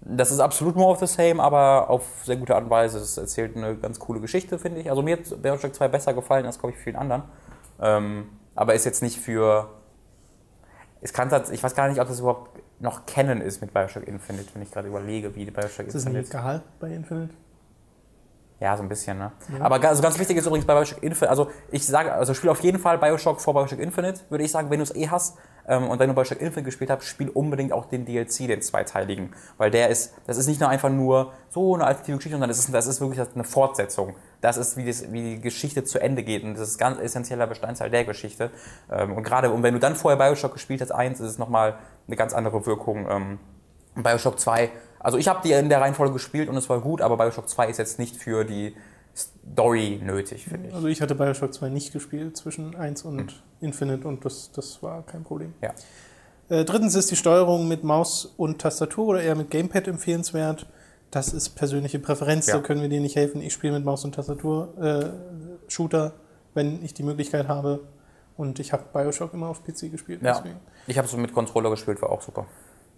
Das ist absolut more of the same, aber auf sehr gute Art und Weise. Es erzählt eine ganz coole Geschichte, finde ich. Also mir hat Bioshock 2 besser gefallen als, glaube ich, vielen anderen. Ähm, aber ist jetzt nicht für... Es kann tats- ich weiß gar nicht, ob das überhaupt noch kennen ist mit Bioshock Infinite, wenn ich gerade überlege, wie Bioshock Ist das nicht Infinite... egal bei Infinite? Ja, so ein bisschen, ne? Aber ga- also ganz wichtig ist übrigens bei Bioshock Infinite, also ich sage, also spiel auf jeden Fall Bioshock vor Bioshock Infinite, würde ich sagen, wenn du es eh hast. Ähm, und wenn du Bioshock Infinite gespielt hast, spiel unbedingt auch den DLC, den zweiteiligen. Weil der ist, das ist nicht nur einfach nur so eine alternative Geschichte, sondern das ist, das ist wirklich eine Fortsetzung. Das ist, wie, das, wie die Geschichte zu Ende geht. Und das ist ganz essentieller Bestandteil der Geschichte. Ähm, und gerade, und wenn du dann vorher Bioshock gespielt hast, eins, ist es nochmal eine ganz andere Wirkung. Ähm, Bioshock 2, also ich habe die in der Reihenfolge gespielt und es war gut, aber Bioshock 2 ist jetzt nicht für die Story nötig, finde ich. Also ich hatte Bioshock 2 nicht gespielt zwischen 1 und Infinite und das, das war kein Problem. Ja. Äh, drittens ist die Steuerung mit Maus und Tastatur oder eher mit Gamepad empfehlenswert. Das ist persönliche Präferenz, Ja. da können wir dir nicht helfen. Ich spiele mit Maus und Tastatur äh, Shooter, wenn ich die Möglichkeit habe. Und ich habe Bioshock immer auf PC gespielt. Ja. Deswegen. Ich habe es mit Controller gespielt, war auch super.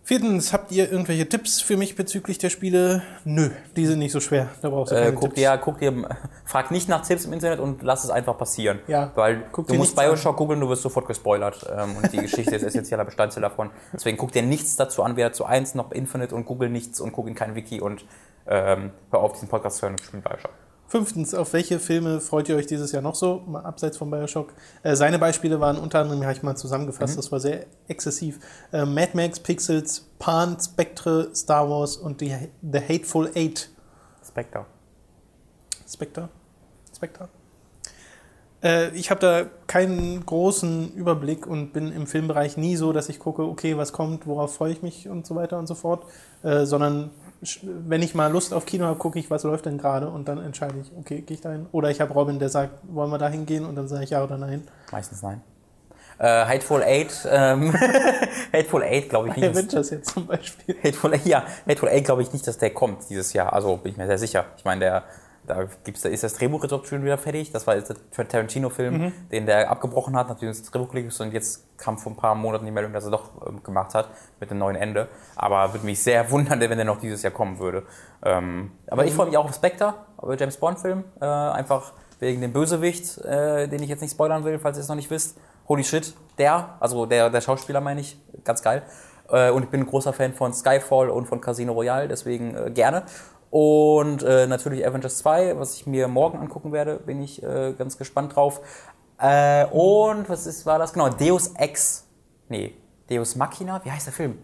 Viertens, habt ihr irgendwelche Tipps für mich bezüglich der Spiele? Nö, die sind nicht so schwer. Da brauchst du Äh, keine guck, Tipps. dir, guck dir, frag nicht nach Tipps im Internet und lass es einfach passieren. Ja, Weil guck du musst Bioshock googeln, du wirst sofort gespoilert. Ähm, und die Geschichte ist essentieller Bestandteil davon. Deswegen guck dir nichts dazu an, weder zu 1 noch Infinite und google nichts und guck in kein Wiki und ähm, hör auf, diesen Podcast zu hören und spiel Bioshock. Fünftens, auf welche Filme freut ihr euch dieses Jahr noch so, mal abseits von Bioshock? Äh, seine Beispiele waren unter anderem, habe ich mal zusammengefasst, Mhm. das war sehr exzessiv. Äh, Mad Max, Pixels, Pan, Spectre, Star Wars und die, The Hateful Eight. Spectre. Spectre? Spectre? Äh, ich habe da keinen großen Überblick und bin im Filmbereich nie so, dass ich gucke, okay, was kommt, worauf freue ich mich und so weiter und so fort, äh, sondern wenn ich mal Lust auf Kino habe, gucke ich, was läuft denn gerade und dann entscheide ich, okay, gehe ich dahin. Oder ich habe Robin, der sagt, wollen wir da hingehen und dann sage ich ja oder nein. Meistens nein. Äh, Hateful Eight, ähm, *laughs* Hateful Eight glaube ich nicht. Avengers jetzt zum Beispiel. Hateful ja, Hateful Eight glaube ich nicht, dass der kommt dieses Jahr. Also bin ich mir sehr sicher. Ich meine, der, da gibt's, da ist das Drehbuch jetzt auch schon wieder fertig. Das war jetzt der Tarantino-Film, den der abgebrochen hat, nachdem das Drehbuch gelegt ist und jetzt kam vor ein paar Monaten die Meldung, dass er doch ähm, gemacht hat mit einem neuen Ende. Aber würde mich sehr *laughs* wundern, wenn der noch dieses Jahr kommen würde. Ähm, aber ich freue mich auch auf Spectre, auf den James Bond-Film. Äh, einfach wegen dem Bösewicht, äh, den ich jetzt nicht spoilern will, falls ihr es noch nicht wisst. Holy shit, der, also der, der Schauspieler meine ich, ganz geil. Äh, und ich bin ein großer Fan von Skyfall und von Casino Royale, deswegen äh, gerne. Und äh, natürlich Avengers 2, was ich mir morgen angucken werde, bin ich äh, ganz gespannt drauf. Äh, und was ist, war das genau? Deus Ex. Nee, Deus Machina? Wie heißt der Film?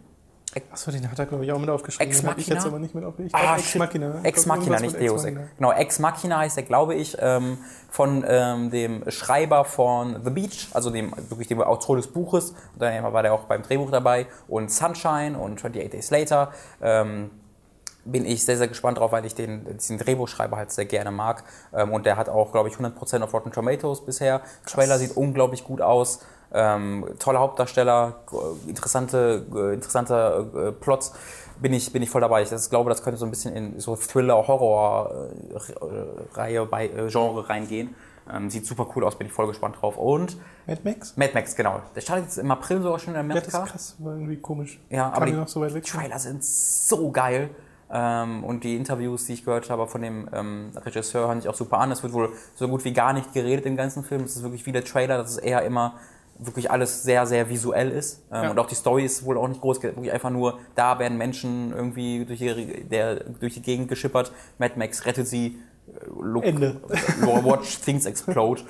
Achso, den hat er, glaube ich, auch mit aufgeschrieben. Ex hab ich Machina? jetzt aber nicht mit aufgeschrieben. Ah, Ex. Machina. Ex Machina, nicht Deus Ex. Machina. Genau, Ex Machina heißt der, glaube ich, ähm, von ähm, dem Schreiber von The Beach, also dem wirklich dem Autor des Buches. Und dann war der auch beim Drehbuch dabei. Und Sunshine und 28 Days Later. Ähm, bin ich sehr, sehr gespannt drauf, weil ich den, diesen Drehbuchschreiber halt sehr gerne mag. Ähm, und der hat auch, glaube ich, 100% auf Rotten Tomatoes bisher. Trailer sieht unglaublich gut aus. Ähm, toller Hauptdarsteller, interessante, äh, interessante äh, Plots. Bin ich, bin ich voll dabei. Ich das, glaube, das könnte so ein bisschen in so Thriller-Horror-Reihe bei äh, Genre reingehen. Ähm, sieht super cool aus, bin ich voll gespannt drauf. Und Mad Max? Mad Max, genau. Der startet jetzt im April sogar schon in Ja, das Amerika. ist krass, war irgendwie komisch. Ja, Kam aber die die noch so weit weg? Trailer sind so geil. Ähm, und die Interviews, die ich gehört habe von dem ähm, Regisseur, hören sich auch super an. Es wird wohl so gut wie gar nicht geredet im ganzen Film. Es ist wirklich wie der Trailer. Das ist eher immer wirklich alles sehr, sehr visuell ist. Ähm, Ja. Und auch die Story ist wohl auch nicht groß, wirklich einfach nur, da werden Menschen irgendwie durch die, der, durch die Gegend geschippert, Mad Max rettet sie, look, Ende. *laughs* watch things explode.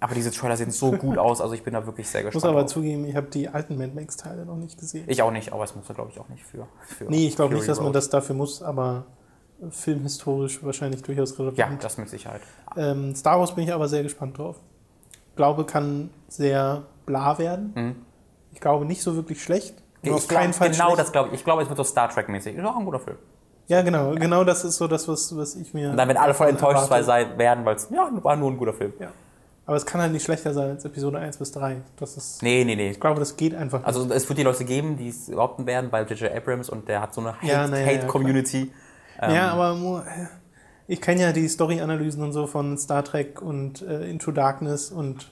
Aber diese Trailer sehen so gut aus, also ich bin da wirklich sehr Ich muss gespannt. aber drauf. zugeben, ich habe die alten Mad Max-Teile noch nicht gesehen. Ich auch nicht, aber es muss er, glaube ich, auch nicht für. für nee, ich glaube nicht, dass man das dafür muss, aber filmhistorisch wahrscheinlich durchaus relevant. Ja, das mit Sicherheit. Ähm, Star Wars bin ich aber sehr gespannt drauf. Glaube, kann sehr bla werden. Mhm. Ich glaube, nicht so wirklich schlecht. Nur auf Ich glaub, keinen Fall genau schlecht. das glaube ich. Ich glaube, es wird so Star Trek-mäßig. Ist auch ein guter Film. Ja, genau. Genau das ist so das, was, was ich mir. Und dann werden alle voll enttäuscht sein, werden, weil es ja, war nur ein guter Film. Ja. Aber es kann halt nicht schlechter sein als Episode 1 bis 3. Das ist, Nee, nee, nee. ich glaube, das geht einfach nicht. Also es wird die Leute geben, die es behaupten werden, weil J.J. Abrams und der hat so eine Ja, na ja, ja, Hate-Community. Ähm, ja, aber ich kenne ja die Story-Analysen und so von Star Trek und äh, Into Darkness und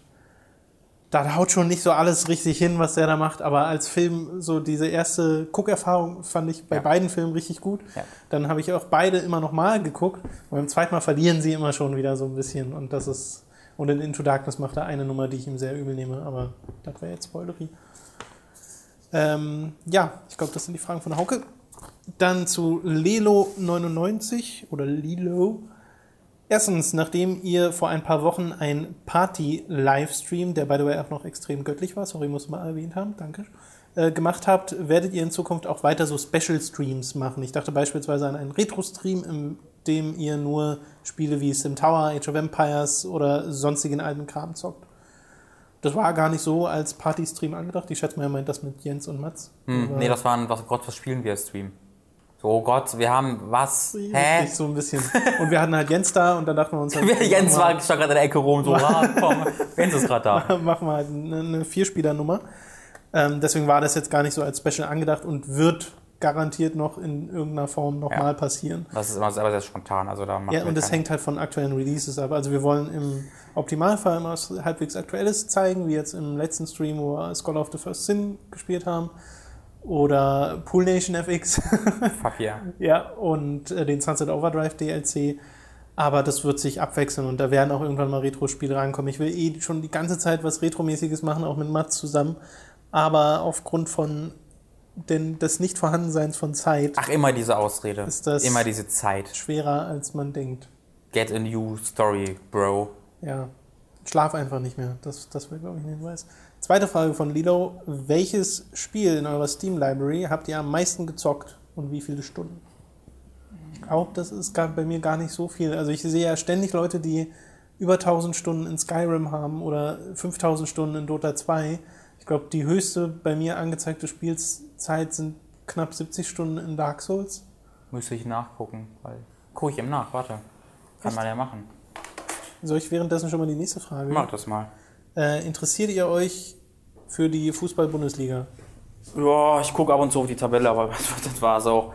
da haut schon nicht so alles richtig hin, was der da macht, aber als Film so diese erste Guckerfahrung fand ich bei Ja. beiden Filmen richtig gut. Ja. Dann habe ich auch beide immer noch mal geguckt und beim zweiten Mal verlieren sie immer schon wieder so ein bisschen und das ist und in Into Darkness macht er eine Nummer, die ich ihm sehr übel nehme, aber das wäre jetzt Spoilery. Ähm, ja, ich glaube, das sind die Fragen von Hauke. Dann zu Lelo99 oder Lilo. Erstens, nachdem ihr vor ein paar Wochen ein Party-Livestream, der by the way auch noch extrem göttlich war, sorry, muss mal erwähnt haben, danke, äh, gemacht habt, werdet ihr in Zukunft auch weiter so Special-Streams machen. Ich dachte beispielsweise an einen Retro-Stream, in dem ihr nur Spiele wie Sim Tower, Age of Empires oder sonstigen alten Kram zockt. Das war gar nicht so als Party-Stream angedacht. Ich schätze mal, er meint das mit Jens und Mats. hm, nee, das waren, was Gott, was spielen wir als Stream? Oh Gott, wir haben was? Hä? So ein bisschen. Und wir hatten halt Jens da und dann dachten wir uns halt, *laughs* Jens war stand gerade in der Ecke rum, so, ah, komm, Jens ist gerade da. *laughs* machen wir halt eine, eine Vierspieler-Nummer. Ähm, deswegen war das jetzt gar nicht so als Special angedacht und wird garantiert noch in irgendeiner Form nochmal Ja. mal passieren. Das ist immer sehr, sehr spontan, also da Ja, und es keine- hängt halt von aktuellen Releases ab. Also wir wollen im Optimalfall immer was halbwegs Aktuelles zeigen, wie jetzt im letzten Stream, wo wir Scholar of the First Sin gespielt haben. Oder Pool Nation FX. *laughs* Fuck yeah. Ja, und äh, den Sunset Overdrive DLC. Aber das wird sich abwechseln und da werden auch irgendwann mal Retro-Spiele reinkommen. Ich will eh schon die ganze Zeit was Retromäßiges machen, auch mit Mats zusammen. Aber aufgrund von den, des Nichtvorhandenseins von Zeit Ach, immer diese Ausrede. Ist das- immer diese Zeit. schwerer, als man denkt. Get a new story, bro. Ja, schlaf einfach nicht mehr. Das, das wäre, glaube ich, ein Hinweis. Zweite Frage von Lilo. Welches Spiel in eurer Steam-Library habt ihr am meisten gezockt und wie viele Stunden? Ich glaube, das ist bei mir gar nicht so viel. Also ich sehe ja ständig Leute, die über 1000 Stunden in Skyrim haben oder 5000 Stunden in Dota 2. Ich glaube, die höchste bei mir angezeigte Spielzeit sind knapp 70 Stunden in Dark Souls. Müsste ich nachgucken, weil. Guck ich ihm nach, warte. Kann Echt? man ja machen. Soll ich währenddessen schon mal die nächste Frage? Mach das mal. Äh, interessiert ihr euch für die Fußball-Bundesliga? Ja, ich gucke ab und zu auf die Tabelle, aber *laughs* das war so.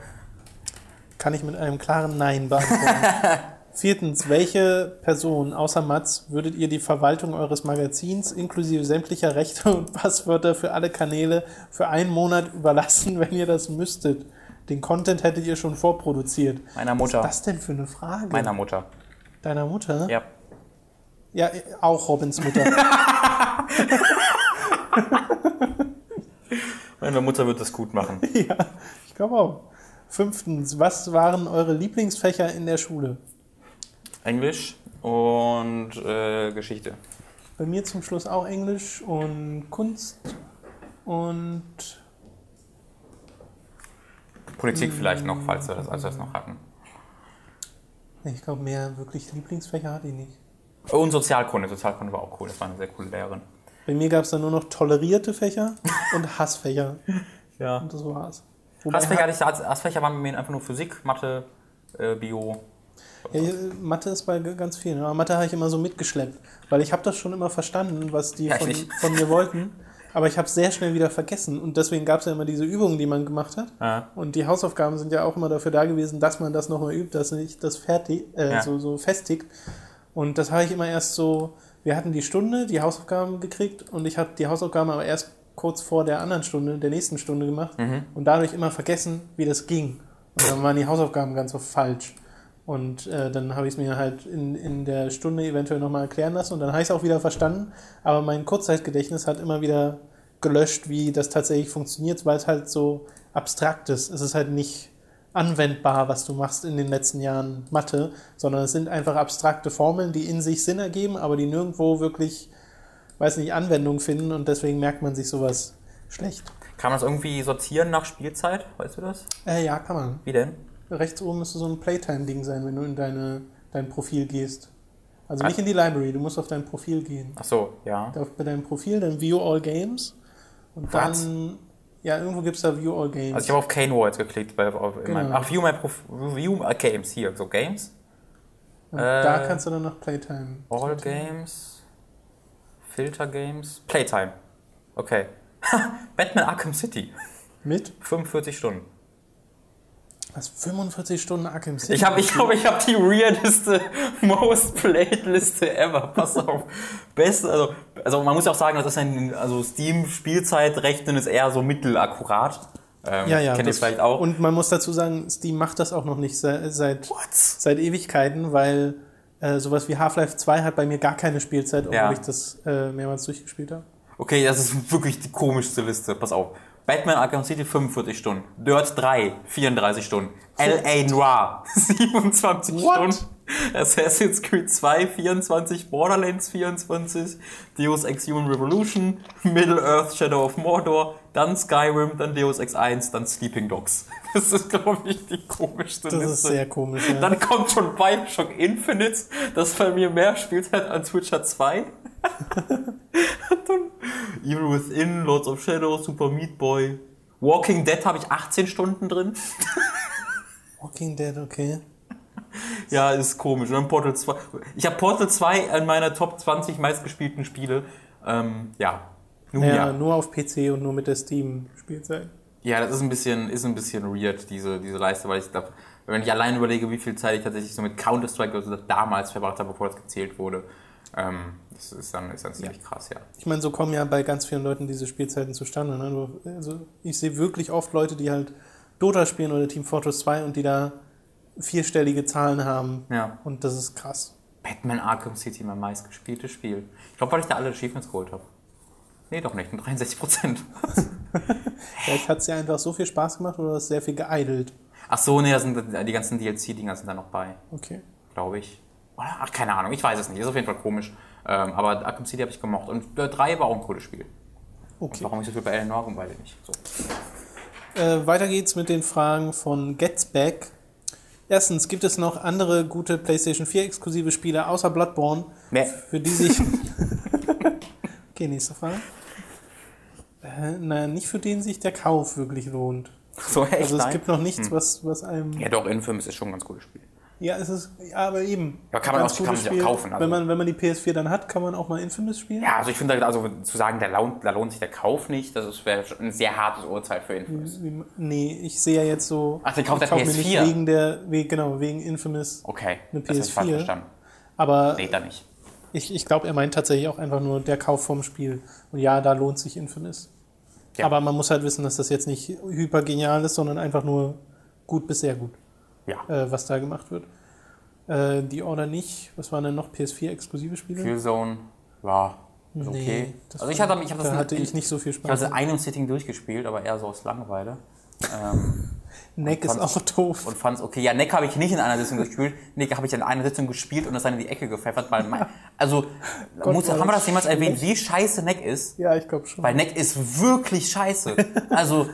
Kann ich mit einem klaren Nein beantworten. *laughs* Viertens, welche Person außer Mats würdet ihr die Verwaltung eures Magazins inklusive sämtlicher Rechte und Passwörter für alle Kanäle für einen Monat überlassen, wenn ihr das müsstet? Den Content hättet ihr schon vorproduziert. Meiner Was Mutter. ist das denn für eine Frage? Meiner Mutter. Deiner Mutter? Ja. Ja, auch Robins Mutter. *laughs* *laughs* Meine Mutter wird das gut machen. *laughs* ja, ich glaube auch. Fünftens, was waren eure Lieblingsfächer in der Schule? Englisch und äh, Geschichte. Bei mir zum Schluss auch Englisch und Kunst und Politik vielleicht noch, falls wir das, das noch hatten. ich glaube mehr wirklich Lieblingsfächer hatte ich nicht. Und Sozialkunde. Sozialkunde war auch cool. Das war eine sehr coole Lehrerin. Bei mir gab es dann nur noch tolerierte Fächer *laughs* und Hassfächer. Ja. Und das war's. Wobei Hassfächer, hatte ich, Hassfächer waren bei mir einfach nur Physik, Mathe, äh, Bio. Ja, Mathe ist bei ganz vielen. Aber Mathe habe ich immer so mitgeschleppt, weil ich habe das schon immer verstanden, was die Ja, von, *laughs* von mir wollten. Aber ich habe es sehr schnell wieder vergessen und deswegen gab es ja immer diese Übungen, die man gemacht hat. Ja. Und die Hausaufgaben sind ja auch immer dafür da gewesen, dass man das nochmal übt, dass nicht das fertig, äh, so, so festigt. Und das habe ich immer erst so, wir hatten die Stunde, die Hausaufgaben gekriegt und ich habe die Hausaufgaben aber erst kurz vor der anderen Stunde, der nächsten Stunde gemacht Mhm. und dadurch immer vergessen, wie das ging. Und dann waren die Hausaufgaben ganz so falsch. Und äh, dann habe ich es mir halt in, in der Stunde eventuell nochmal erklären lassen und dann habe ich es auch wieder verstanden. Aber mein Kurzzeitgedächtnis hat immer wieder gelöscht, wie das tatsächlich funktioniert, weil es halt so abstrakt ist. Es ist halt nicht anwendbar, was du machst in den letzten Jahren Mathe, sondern es sind einfach abstrakte Formeln, die in sich Sinn ergeben, aber die nirgendwo wirklich, weiß nicht, Anwendung finden und deswegen merkt man sich sowas schlecht. Kann man das irgendwie sortieren nach Spielzeit? Weißt du das? Äh, ja, kann man. Wie denn? Rechts oben müsste so ein Playtime-Ding sein, wenn du in deine, dein Profil gehst. Also Ah. nicht in die Library, du musst auf dein Profil gehen. Ach so, ja. Auf, bei deinem Profil, dann View All Games und Was? dann, ja, irgendwo gibt es da View All Games. Also ich habe auf Kane War jetzt geklickt. Bei, auf, Genau. meinem, ach, View my Prof View my Games. Hier, so Games. und äh, da kannst du dann nach Playtime. All Games. Filter Games. Playtime. Okay. *laughs* Batman Arkham City. Mit? 45 Stunden. Was? 45 Stunden Arkham City? Ich habe, ich glaube, ich habe die weirdeste *laughs* Most Played Liste ever. Pass auf. Beste, also, also man muss ja auch sagen, das ist ein, also Steam Spielzeit rechnen ist eher so mittelakkurat. Ähm, ja, ja. Kennt ihr vielleicht auch. Und man muss dazu sagen, Steam macht das auch noch nicht seit, seit, seit Ewigkeiten, weil äh, sowas wie Half-Life 2 hat bei mir gar keine Spielzeit, obwohl Ja. ich das äh, mehrmals durchgespielt habe. Okay, das ist wirklich die komischste Liste. Pass auf. Batman Arkham City 45 Stunden. Dirt 3 34 Stunden. L.A. Noir *laughs* 27 What? Stunden. Assassin's Creed 2 24. Borderlands 24. Deus Ex Human Revolution. Middle-earth Shadow of Mordor. Dann Skyrim. Dann Deus Ex 1. Dann Sleeping Dogs. *laughs* Das ist, glaube ich, die komischste Das Liste. ist sehr komisch. Ja. Dann kommt schon Bioshock Infinite, das bei mir mehr Spielzeit als Witcher 2. *laughs* Evil Within, Lords of Shadow, Super Meat Boy. Walking Dead habe ich 18 Stunden drin. *laughs* Walking Dead, okay. *laughs* Ja, ist komisch. Und dann Portal 2. Ich habe Portal 2 in meiner Top 20 meistgespielten Spiele. Ähm, ja. Nun Ja, ja. nur auf PC und nur mit der Steam-Spielzeit. Ja, das ist ein bisschen, ist ein bisschen weird, diese, diese Leiste, weil ich glaube, wenn ich allein überlege, wie viel Zeit ich tatsächlich so mit Counter-Strike also damals verbracht habe, bevor das gezählt wurde, ähm, das ist dann, ist dann ziemlich krass, ja. Ich meine, so kommen ja bei ganz vielen Leuten diese Spielzeiten zustande. Ne? Also ich sehe wirklich oft Leute, die halt Dota spielen oder Team Fortress 2 und die da vierstellige Zahlen haben. Ja. Und das ist krass. Batman Arkham City, mein meistgespieltes Spiel. Ich glaube, weil ich da alle Achievements geholt habe. Nee, doch nicht, nur 63 Prozent. Vielleicht hat es *laughs* ja einfach so viel Spaß gemacht oder ist sehr viel geeidelt. Ach so, nee, da sind die ganzen DLC-Dinger sind da noch bei, Okay. glaube ich. Oder? Ach, keine Ahnung, ich weiß es nicht. Ist auf jeden Fall komisch. Ähm, aber Arkham City habe ich gemocht. Und äh, 3 war auch ein cooles Spiel. Und okay. warum ich so viel bei Eleanor rum, weiß ich nicht. So. Äh, weiter geht's mit den Fragen von Getsback. Erstens, gibt es noch andere gute PlayStation 4 exklusive Spiele außer Bloodborne, Nee. für die sich. *laughs* okay, nächste Frage. Äh, naja, nicht für den sich der Kauf wirklich lohnt. So, echt? Also es nein? gibt noch nichts, was, was einem. Ja, doch, Infamous ist schon ein ganz cooles Spiel. Ja, es ist. Aber eben. Ja, kann man auch- kann man sich auch kaufen, also. Wenn, man, wenn man die PS4 dann hat, kann man auch mal Infamous spielen. Ja, also ich finde, also zu sagen, da lohnt, da lohnt sich der Kauf nicht, das wäre schon ein sehr hartes Urteil für Infamous. Nee, ich sehe ja jetzt so. Ach, den kauft der kauf mir nicht PS4. wegen der, we- genau, wegen Infamous. Okay, Eine das hab ich falsch PS4. verstanden. Aber Nee, da nicht. ich, ich glaube, er meint tatsächlich auch einfach nur der Kauf vom Spiel. Und ja, da lohnt sich Infamous. Ja. Aber man muss halt wissen, dass das jetzt nicht hyper genial ist, sondern einfach nur gut bis sehr gut, Ja. äh, was da gemacht wird. Äh, die Order nicht. Was waren denn noch PS4-exklusive Spiele? Killzone war ist okay. Nee, das also ich hatte, ich das da hatte in, ich nicht so viel ich Spaß. in einem Sitting durchgespielt, aber eher so aus Langeweile. Ähm, *laughs* Neck ist auch doof. und fand's okay. Ja, Neck habe ich nicht in einer Sitzung gespielt. Neck habe ich in einer Sitzung gespielt und das dann in die Ecke gepfeffert, weil mein, *laughs* also muss, war haben wir das das jemals erwähnt, wie scheiße Neck ist? Ja, ich glaube schon. Weil Neck ist wirklich scheiße. Also,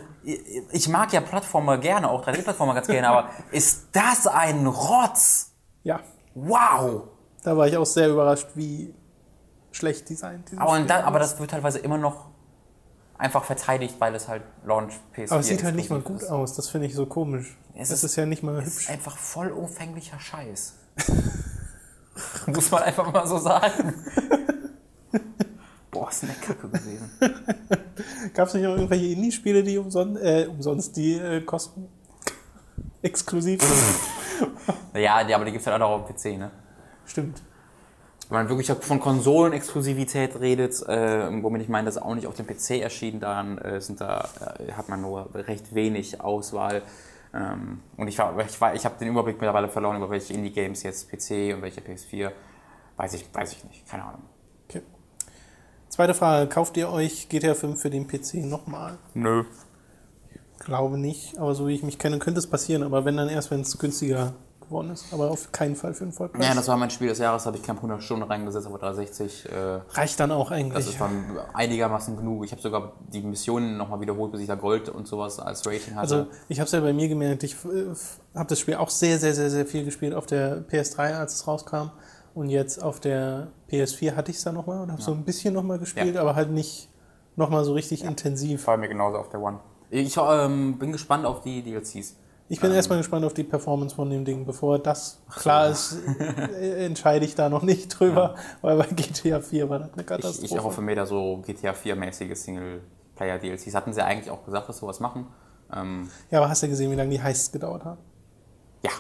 ich- mag ja Plattformer gerne, auch 3D-Plattformer ganz gerne, aber *laughs* ist das ein Rotz? Ja, Wow! da war ich auch sehr überrascht, wie schlecht designt dieses Aber, da, aber ist. das wird teilweise immer noch einfach verteidigt, weil es halt Launch PS4 Aber es sieht halt nicht mal gut ist. aus. Das finde ich so komisch. Es Es, ist- ist, ja nicht mal Es ist hübsch. einfach vollumfänglicher Scheiß. *laughs* Muss man einfach mal so sagen. *laughs* Boah, ist eine Kacke gewesen. Gab es nicht noch irgendwelche Indie-Spiele, die umsonst, äh, umsonst die äh, kosten? *laughs* Exklusiv? *laughs* Ja, die, aber die gibt es halt auch auf dem PC, ne? Stimmt. Wenn man wirklich von Konsolenexklusivität redet, äh, womit ich meine, das ist auch nicht auf dem PC erschienen, dann äh, sind da, äh, hat man nur recht wenig Auswahl. Ähm, und ich, war, ich, war, ich habe den Überblick mittlerweile verloren, über welche Indie-Games jetzt PC und welche PS4. Weiß ich, weiß ich nicht, keine Ahnung. Zweite Frage, kauft ihr euch GTA 5 für den PC nochmal? Nö. Glaube nicht, aber so wie ich mich kenne, könnte es passieren, aber wenn dann erst, wenn es günstiger geworden ist, aber auf keinen Fall für einen Vollpreis. Ja, das war mein Spiel des Jahres, habe ich knapp 100 Stunden reingesetzt, aber 360. Äh, Reicht dann auch eigentlich. das ist dann einigermaßen genug. Ich habe sogar die Missionen nochmal wiederholt, bis ich da Gold und sowas als Rating hatte. Also ich habe es ja bei mir gemerkt, ich äh, habe das Spiel auch sehr, sehr, sehr, sehr viel gespielt auf der PS3, als es rauskam. Und jetzt auf der PS4 hatte ich es dann nochmal und habe so ein bisschen nochmal gespielt, Ja. aber halt nicht nochmal so richtig intensiv. Vor mir genauso auf der One. Ich ähm, bin gespannt auf die DLCs. Ich bin erstmal gespannt auf die Performance von dem Ding. Bevor das klar ist, äh, entscheide ich da noch nicht drüber, weil bei GTA 4 war das eine Ich, Katastrophe. ich hoffe mir da so GTA 4-mäßige Singleplayer-DLCs. Hatten sie eigentlich auch gesagt, dass sie sowas machen? Ähm, ja, aber hast du gesehen, wie lange die Heists gedauert haben? ja.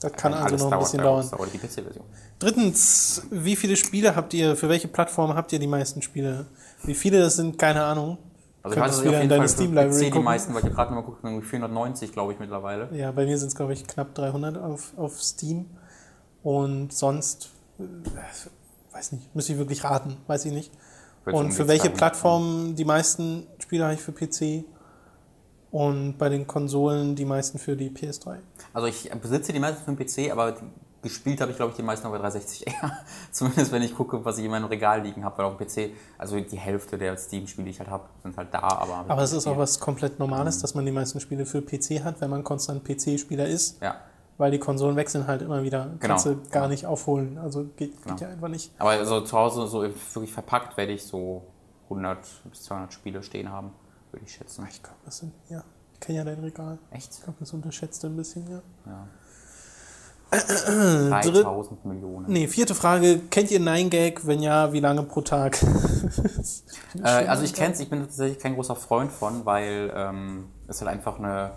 Das kann also Alles noch ein bisschen dauern. PC-Version. Drittens, wie viele Spiele habt ihr, für welche Plattform habt ihr die meisten Spiele? Wie viele das sind, keine Ahnung. Also ich weiß, Könntest ich wieder auf in jeden deine Fall für Steam-Library PC die gucken. meisten, weil ich gerade guckt, irgendwie 490, glaube ich, mittlerweile. Ja, bei mir sind es, glaube ich, knapp 300 auf, auf Steam. Und sonst, äh, weiß nicht, müsste ich wirklich raten, weiß ich nicht. Wird's Und für welche 200 Plattformen die meisten Spiele habe ich für PC? Und bei den Konsolen die meisten für die PS3. Also ich besitze die meisten für den PC, aber gespielt habe ich, glaube ich, die meisten auf der 360 eher. Zumindest wenn ich gucke, was ich in meinem Regal liegen habe, weil auf dem PC, also die Hälfte der Steam-Spiele, die ich halt habe, sind halt da, aber... Aber es ist auch was komplett Normales, dass man die meisten Spiele für PC hat, wenn man konstant PC-Spieler ist. Ja, Weil die Konsolen wechseln halt immer wieder. Genau. Kannst du gar nicht aufholen. Also geht, geht Genau. ja einfach nicht. aber also zu Hause so wirklich verpackt werde ich so 100 bis 200 Spiele stehen haben, würde ich schätzen. Ich glaube, das sind, ja. Ich kenne ja dein Regal. Echt? Ich glaube, das unterschätzt ein bisschen, ja. Ja. Dritt- 3000 Millionen. Nee, vierte Frage. Kennt ihr 9gag? Wenn ja, wie lange pro Tag? *laughs* Äh, also ich kenne es, ich bin tatsächlich kein großer Freund von, weil ähm, es halt einfach eine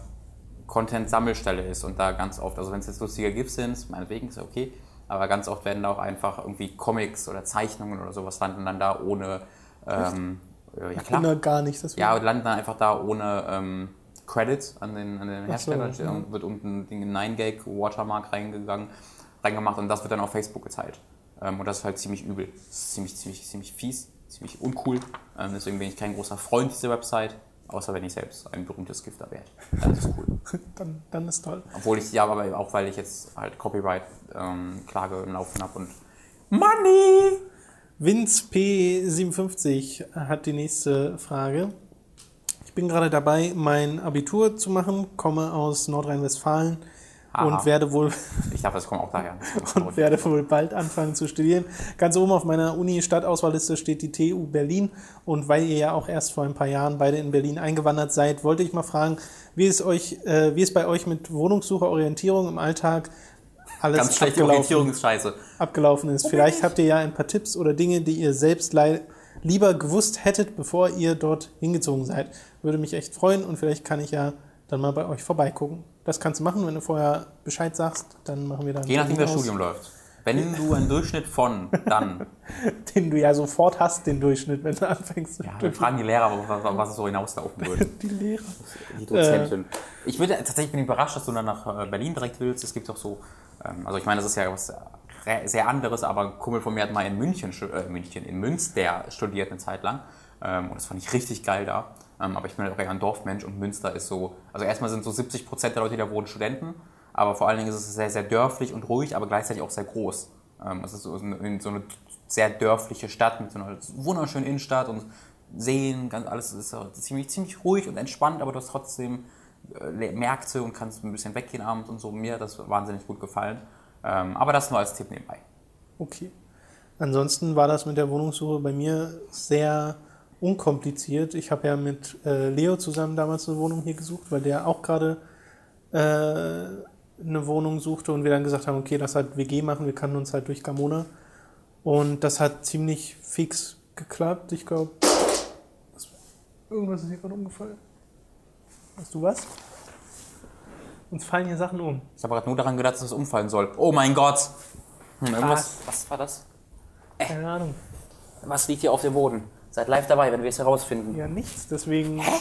Content-Sammelstelle ist und da ganz oft, also wenn es jetzt lustige GIFs sind, meinetwegen ist okay, aber ganz oft werden da auch einfach irgendwie Comics oder Zeichnungen oder sowas landen dann da ohne, ähm, äh, ja klar, gar nicht. Das ja, und landen dann einfach da ohne ähm, Credits an den, an den Ach so, Hersteller, ja. und wird unten ein 9gag Watermark reingegangen, reingemacht und das wird dann auf Facebook geteilt. Ähm, und das ist halt ziemlich übel. Das ist ziemlich, ziemlich, ziemlich fies, ziemlich uncool. Ähm, deswegen bin ich kein großer Freund dieser Website, außer wenn ich selbst ein berühmtes Gift da werde. Dann ist es cool. *laughs* dann, dann ist toll. Obwohl ich, ja, aber auch weil ich jetzt halt Copyright-Klage im Laufen habe und Money! Vince P57 hat die nächste Frage. Ich bin gerade dabei, mein Abitur zu machen, komme aus Nordrhein-Westfalen und werde wohl *laughs* Ich dachte, das kommt auch daher. *laughs* und werde wohl bald anfangen zu studieren. Ganz oben auf meiner Uni-Stadtauswahlliste steht die TU Berlin. Und weil ihr ja auch erst vor ein paar Jahren beide in Berlin eingewandert seid, wollte ich mal fragen, wie es, euch, äh, wie es bei euch mit Wohnungssuche, Orientierung im Alltag alles Ganz schlechte abgelaufen, Orientierung ist scheiße. abgelaufen ist. Vielleicht habt ihr ja ein paar Tipps oder Dinge, die ihr selbst lieber gewusst hättet, bevor ihr dort hingezogen seid. Würde mich echt freuen und vielleicht kann ich ja dann mal bei euch vorbeigucken. Das kannst du machen, wenn du vorher Bescheid sagst, dann machen wir dann Je nachdem, wie das. Studium läuft. Wenn du einen Durchschnitt von, dann. *laughs* den du ja sofort hast, den Durchschnitt, wenn du anfängst Ja, wir studieren. fragen die Lehrer, was, was es so hinauslaufen würde. *laughs* Die Lehrer. Die Dozentin. Ich würde tatsächlich bin ich überrascht, dass du dann nach äh, Berlin direkt willst. Es gibt doch so, also ich meine, das ist ja was sehr anderes, aber ein Kumpel von mir hat mal in München, äh, München in Münster studiert eine Zeit lang. Ähm, und das fand ich richtig geil da. Ähm, aber ich bin halt auch eher ein Dorfmensch und Münster ist so, also erstmal sind so 70 Prozent der Leute, die da wohnen, Studenten. Aber vor allen Dingen ist es sehr, sehr dörflich und ruhig, aber gleichzeitig auch sehr groß. Ähm, es ist so eine, sehr dörfliche Stadt mit so einer wunderschönen Innenstadt und Seen, ganz alles ist ziemlich, ziemlich ruhig und entspannt, aber du hast trotzdem Märkte und kannst ein bisschen weggehen abends und so. Mir hat das wahnsinnig gut gefallen. Ähm, aber das nur als Tipp nebenbei. Okay. Ansonsten war das mit der Wohnungssuche bei mir sehr unkompliziert. Ich habe ja mit äh, Leo zusammen damals eine Wohnung hier gesucht, weil der auch gerade äh, eine Wohnung suchte und wir dann gesagt haben, okay, das halt WG machen, wir kannten uns halt durch Gamona. Und das hat ziemlich fix geklappt. Ich glaube, irgendwas ist hier gerade umgefallen. Hast du was? Uns fallen hier Sachen um. Ich habe gerade nur daran gedacht, dass es umfallen soll. Oh mein Gott! Hm, irgendwas, was war das? Keine Ahnung. Was liegt hier auf dem Boden? Seid live dabei, wenn wir es herausfinden. Ja, nichts. Deswegen. Ich mich,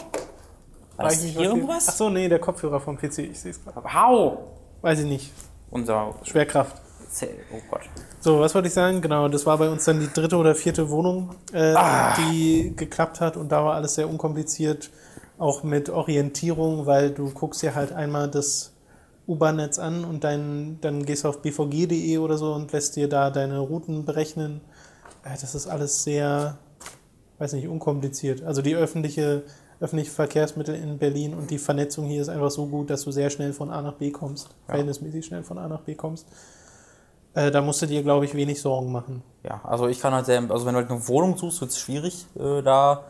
hier was irgendwas? Ach so, nee, der Kopfhörer vom PC. Ich sehe es gerade. Wow! Weiß ich nicht. Unser. Schwerkraft. Zell- Oh Gott. So, was wollte ich sagen? Genau, das war bei uns dann die dritte oder vierte Wohnung, äh, Ah. die geklappt hat und da war alles sehr unkompliziert, auch mit Orientierung, weil du guckst dir halt einmal das U-Bahn-Netz an und dein, dann gehst du auf bvg.de oder so und lässt dir da deine Routen berechnen. Äh, das ist alles sehr, weiß nicht, unkompliziert. Also die öffentliche, öffentliche Verkehrsmittel in Berlin und die Vernetzung hier ist einfach so gut, dass du sehr schnell von A nach B kommst, verhältnismäßig schnell von A nach B kommst. Äh, da musst du dir, glaube ich, wenig Sorgen machen. Ja, also ich kann halt sehr, also wenn du halt eine Wohnung suchst, wird es schwierig, äh, da.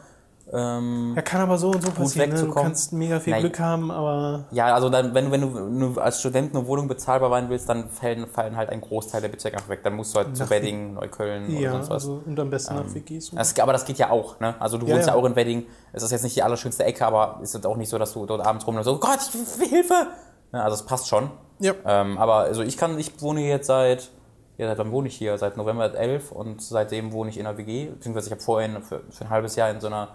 Ähm, Ja, kann aber so und so passieren. Ne? Du kannst mega viel Nein. Glück haben, aber ja, also dann, wenn du, wenn du als Student eine Wohnung bezahlbar sein willst, dann fallen, fallen halt ein Großteil der Bezirke einfach weg. Dann musst du halt zu Nach- Wedding, Neukölln oder ja, sonst was. also und am besten nach WGs. Das, aber das geht ja auch, ne? Also du Ja, wohnst ja, ja. auch in Wedding. Es ist jetzt nicht die allerschönste Ecke, aber es ist auch nicht so, dass du dort abends rum und so, oh Gott, ich Hilfe! Ne? Also es passt schon. Ja. Ähm, aber also ich kann, ich wohne jetzt seit, ja, seit wann wohne ich hier? Seit November 11 und seitdem wohne ich in einer WG, beziehungsweise ich habe vorhin für, für ein halbes Jahr in so einer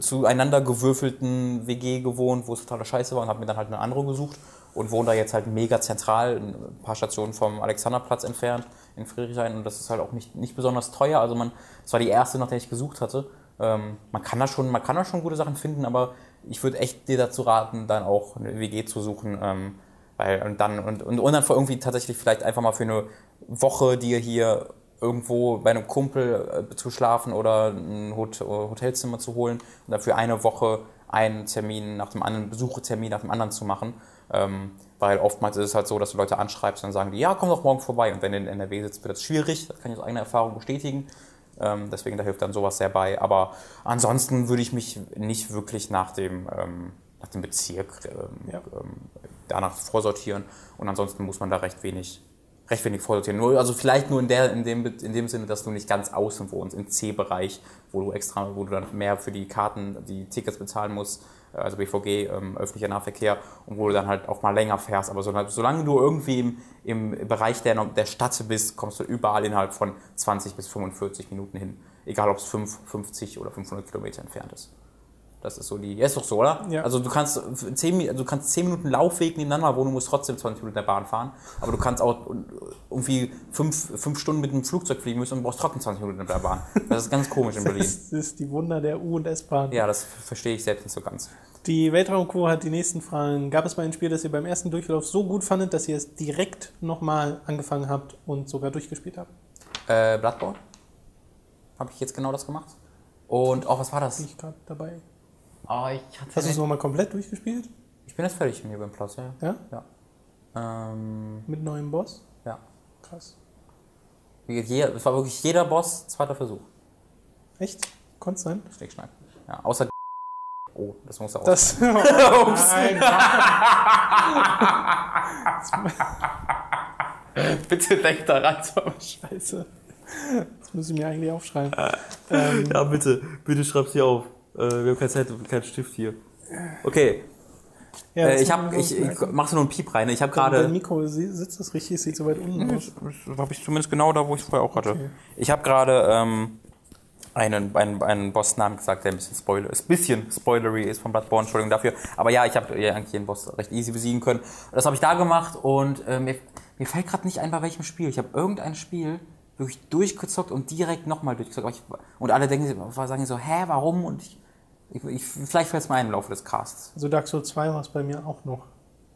zueinander gewürfelten WG gewohnt, wo es totaler Scheiße war und habe mir dann halt eine andere gesucht und wohne da jetzt halt mega zentral, ein paar Stationen vom Alexanderplatz entfernt in Friedrichshain und das ist halt auch nicht, nicht besonders teuer. Also man, das war die erste, nach der ich gesucht hatte. Ähm, man kann da schon, man kann da schon gute Sachen finden, aber ich würde echt dir dazu raten, dann auch eine WG zu suchen, ähm, weil und dann und, und, dann irgendwie tatsächlich vielleicht einfach mal für eine Woche dir hier irgendwo bei einem Kumpel äh, zu schlafen oder ein Hot Hotelzimmer zu holen und dafür eine Woche einen Termin nach dem anderen, Besuchetermin nach dem anderen zu machen. Ähm, weil oftmals ist es halt so, dass du Leute anschreibst und dann sagen die, ja, komm doch morgen vorbei. Und wenn du in NRW sitzt, wird das schwierig. Das kann ich aus eigener Erfahrung bestätigen. Ähm, deswegen, da hilft dann sowas sehr bei. Aber ansonsten würde ich mich nicht wirklich nach dem, ähm, nach dem Bezirk ähm, Ja. ähm, danach vorsortieren. Und ansonsten muss man da recht wenig, recht wenig vorsortieren. Nur, also vielleicht nur in, der, in, dem, in dem Sinne, dass du nicht ganz außen wohnst, im C-Bereich, wo du extra, wo du dann mehr für die Karten, die Tickets bezahlen musst, also BVG, ähm, öffentlicher Nahverkehr, und wo du dann halt auch mal länger fährst. Aber solange, solange du irgendwie im, im Bereich der, der Stadt bist, kommst du überall innerhalb von 20 bis 45 Minuten hin. Egal ob es 5, 50 oder 500 Kilometer entfernt ist. Das ist so die. Ja, ist doch so, oder? Ja. Also du kannst 10, Mi- du kannst 10 Minuten Laufweg nebeneinander wohnen, du musst trotzdem 20 Minuten der Bahn fahren. Aber du kannst auch irgendwie 5, fünf Stunden mit dem Flugzeug fliegen müssen und brauchst trotzdem 20 Minuten mit der Bahn. Das ist ganz komisch in Berlin. das ist die Wunder der U- und S-Bahn. Ja, das verstehe ich selbst nicht so ganz. Die Weltraumcrew hat die nächsten Fragen. Gab es mal ein Spiel, das ihr beim ersten Durchlauf so gut fandet, dass ihr es direkt nochmal angefangen habt und sogar durchgespielt habt? Äh, Bloodborne? Habe ich jetzt genau das gemacht? Und, oh, was war Bin das? ich gerade dabei. Oh, ich hatte Hast du es nochmal komplett durchgespielt? Ich bin jetzt fertig hier beim Plus, ja. Ja? Ja. Ähm, Mit neuem Boss? ja. Krass. Jeder- Es war wirklich jeder Boss, zweiter Versuch. Echt? Konnte sein? Schnickschnack. Ja, außer *laughs* Oh, das muss er auch. Das. *laughs* *laughs* Nein. Bitte denk da rein. Scheiße. Das muss ich mir eigentlich aufschreiben. Ja, bitte, bitte schreib's hier auf. Äh, wir haben keine Zeit, keinen Stift hier. Okay, Ja, äh, ich hab, ich, ich mach so nur ein Piep rein. Ich habe Dein gerade, Mikro si- sitzt das richtig, sieht so weit unten aus. habe ich zumindest genau da, wo ich es vorher auch hatte. Okay. Ich habe gerade ähm, einen, einen, einen Bossnamen gesagt, der ein bisschen Spoiler ist, bisschen spoilery ist von Bloodborne, Entschuldigung dafür. Aber ja, ich habe ja eigentlich jeden Boss recht easy besiegen können. Das habe ich da gemacht und äh, mir, mir fällt gerade nicht ein, bei welchem Spiel. Ich habe irgendein Spiel wirklich durchgezockt und direkt nochmal durchgezockt. Ich, und alle denken, sagen so, hä, warum? Und ich, ich, ich vielleicht fällt es mir ein im Laufe des Casts. Also Dark Souls 2 war es bei mir auch noch.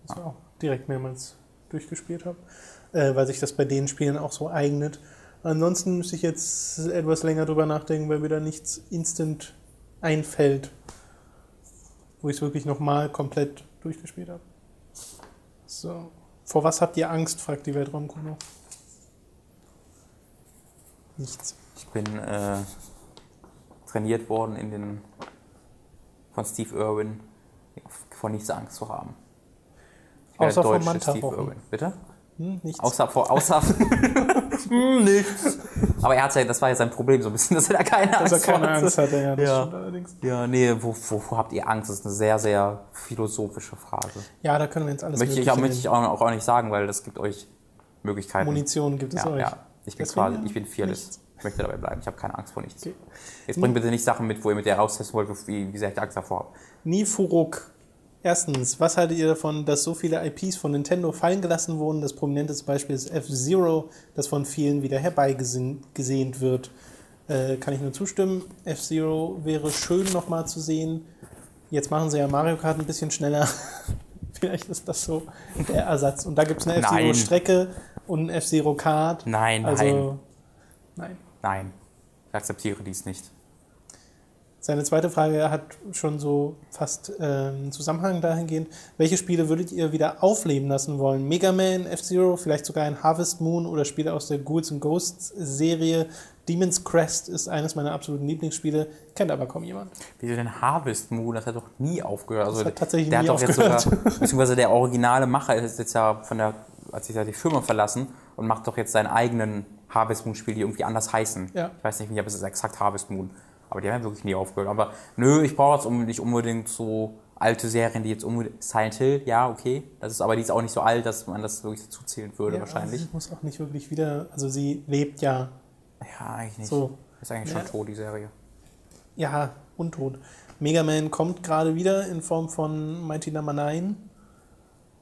Das ich auch direkt mehrmals durchgespielt habe. Äh, weil sich das bei den Spielen auch so eignet. Ansonsten müsste ich jetzt etwas länger drüber nachdenken, weil mir da nichts instant einfällt, wo ich es wirklich nochmal komplett durchgespielt habe. So. Vor was habt ihr Angst, fragt die Weltraumkuh noch. Nichts. Ich bin äh, trainiert worden in den von Steve Irwin vor nichts Angst zu haben. Ich Außer vor deutsche Manta-Wochen. Bitte? Hm, nichts. Außer vor außer *laughs* *laughs* Hm, nichts. Aber er hat ja, das war ja sein Problem so ein bisschen, dass er da keine Dass Angst er keine hatte. Angst hatte, ja, das Ja. allerdings. Ja, nee, wo, wovor habt ihr Angst? Das ist eine sehr, sehr philosophische Frage. Ja, da können wir jetzt alles Möchte ich, auch, möchte ich auch, auch nicht sagen, weil das gibt euch Möglichkeiten. Munition gibt es ja, euch. ja. Ich bin Deswegen quasi, ich bin fearless. nichts. Ich möchte dabei bleiben. Ich habe keine Angst vor nichts. Okay. Jetzt bringt bitte nicht Sachen mit, wo ihr mit der raustesten wollt, wie, wie sehr ich Angst davor habe. Nifuruk. Erstens, was haltet ihr davon, dass so viele IPs von Nintendo fallen gelassen wurden? Das prominenteste Beispiel ist F-Zero, das von vielen wieder herbeigesehnt wird. Äh, kann ich nur zustimmen. F-Zero wäre schön nochmal zu sehen. Jetzt machen sie ja Mario Kart ein bisschen schneller. *laughs* Vielleicht ist das so der Ersatz. Und da gibt es eine. F-Zero-Strecke und ein F-Zero Kart. Nein, Also, nein, nein. Nein. Ich akzeptiere dies nicht. Seine zweite Frage hat schon so fast ähm, einen Zusammenhang dahingehend. Welche Spiele würdet ihr wieder aufleben lassen wollen? Mega Man, F-Zero, vielleicht sogar ein Harvest Moon oder Spiele aus der Ghouls and Ghosts Serie? Demon's Crest ist eines meiner absoluten Lieblingsspiele, kennt aber kaum jemand. Wieso denn Harvest Moon? Das hat doch nie aufgehört. Also, hat tatsächlich der nie hat doch jetzt aufgehört. sogar, beziehungsweise der originale Macher ist jetzt ja von der, hat sich ja die Firma verlassen und macht doch jetzt seinen eigenen Harvest Moon Spiel, die irgendwie anders heißen. Ja. Ich weiß nicht, wie, aber es ist exakt Harvest Moon. Aber die haben ja wirklich nie aufgehört. Aber nö, ich brauche jetzt nicht unbedingt so alte Serien, die jetzt unbedingt, Silent Hill, ja, okay. Das ist aber die ist auch nicht so alt, dass man das wirklich dazu zählen würde, Ja, wahrscheinlich. Sie muss auch nicht wirklich wieder, also sie lebt ja, Ja, eigentlich nicht. so, Ist eigentlich Ja. schon tot, die Serie. ja, untot. Mega Man kommt gerade wieder in Form von Mighty Number 9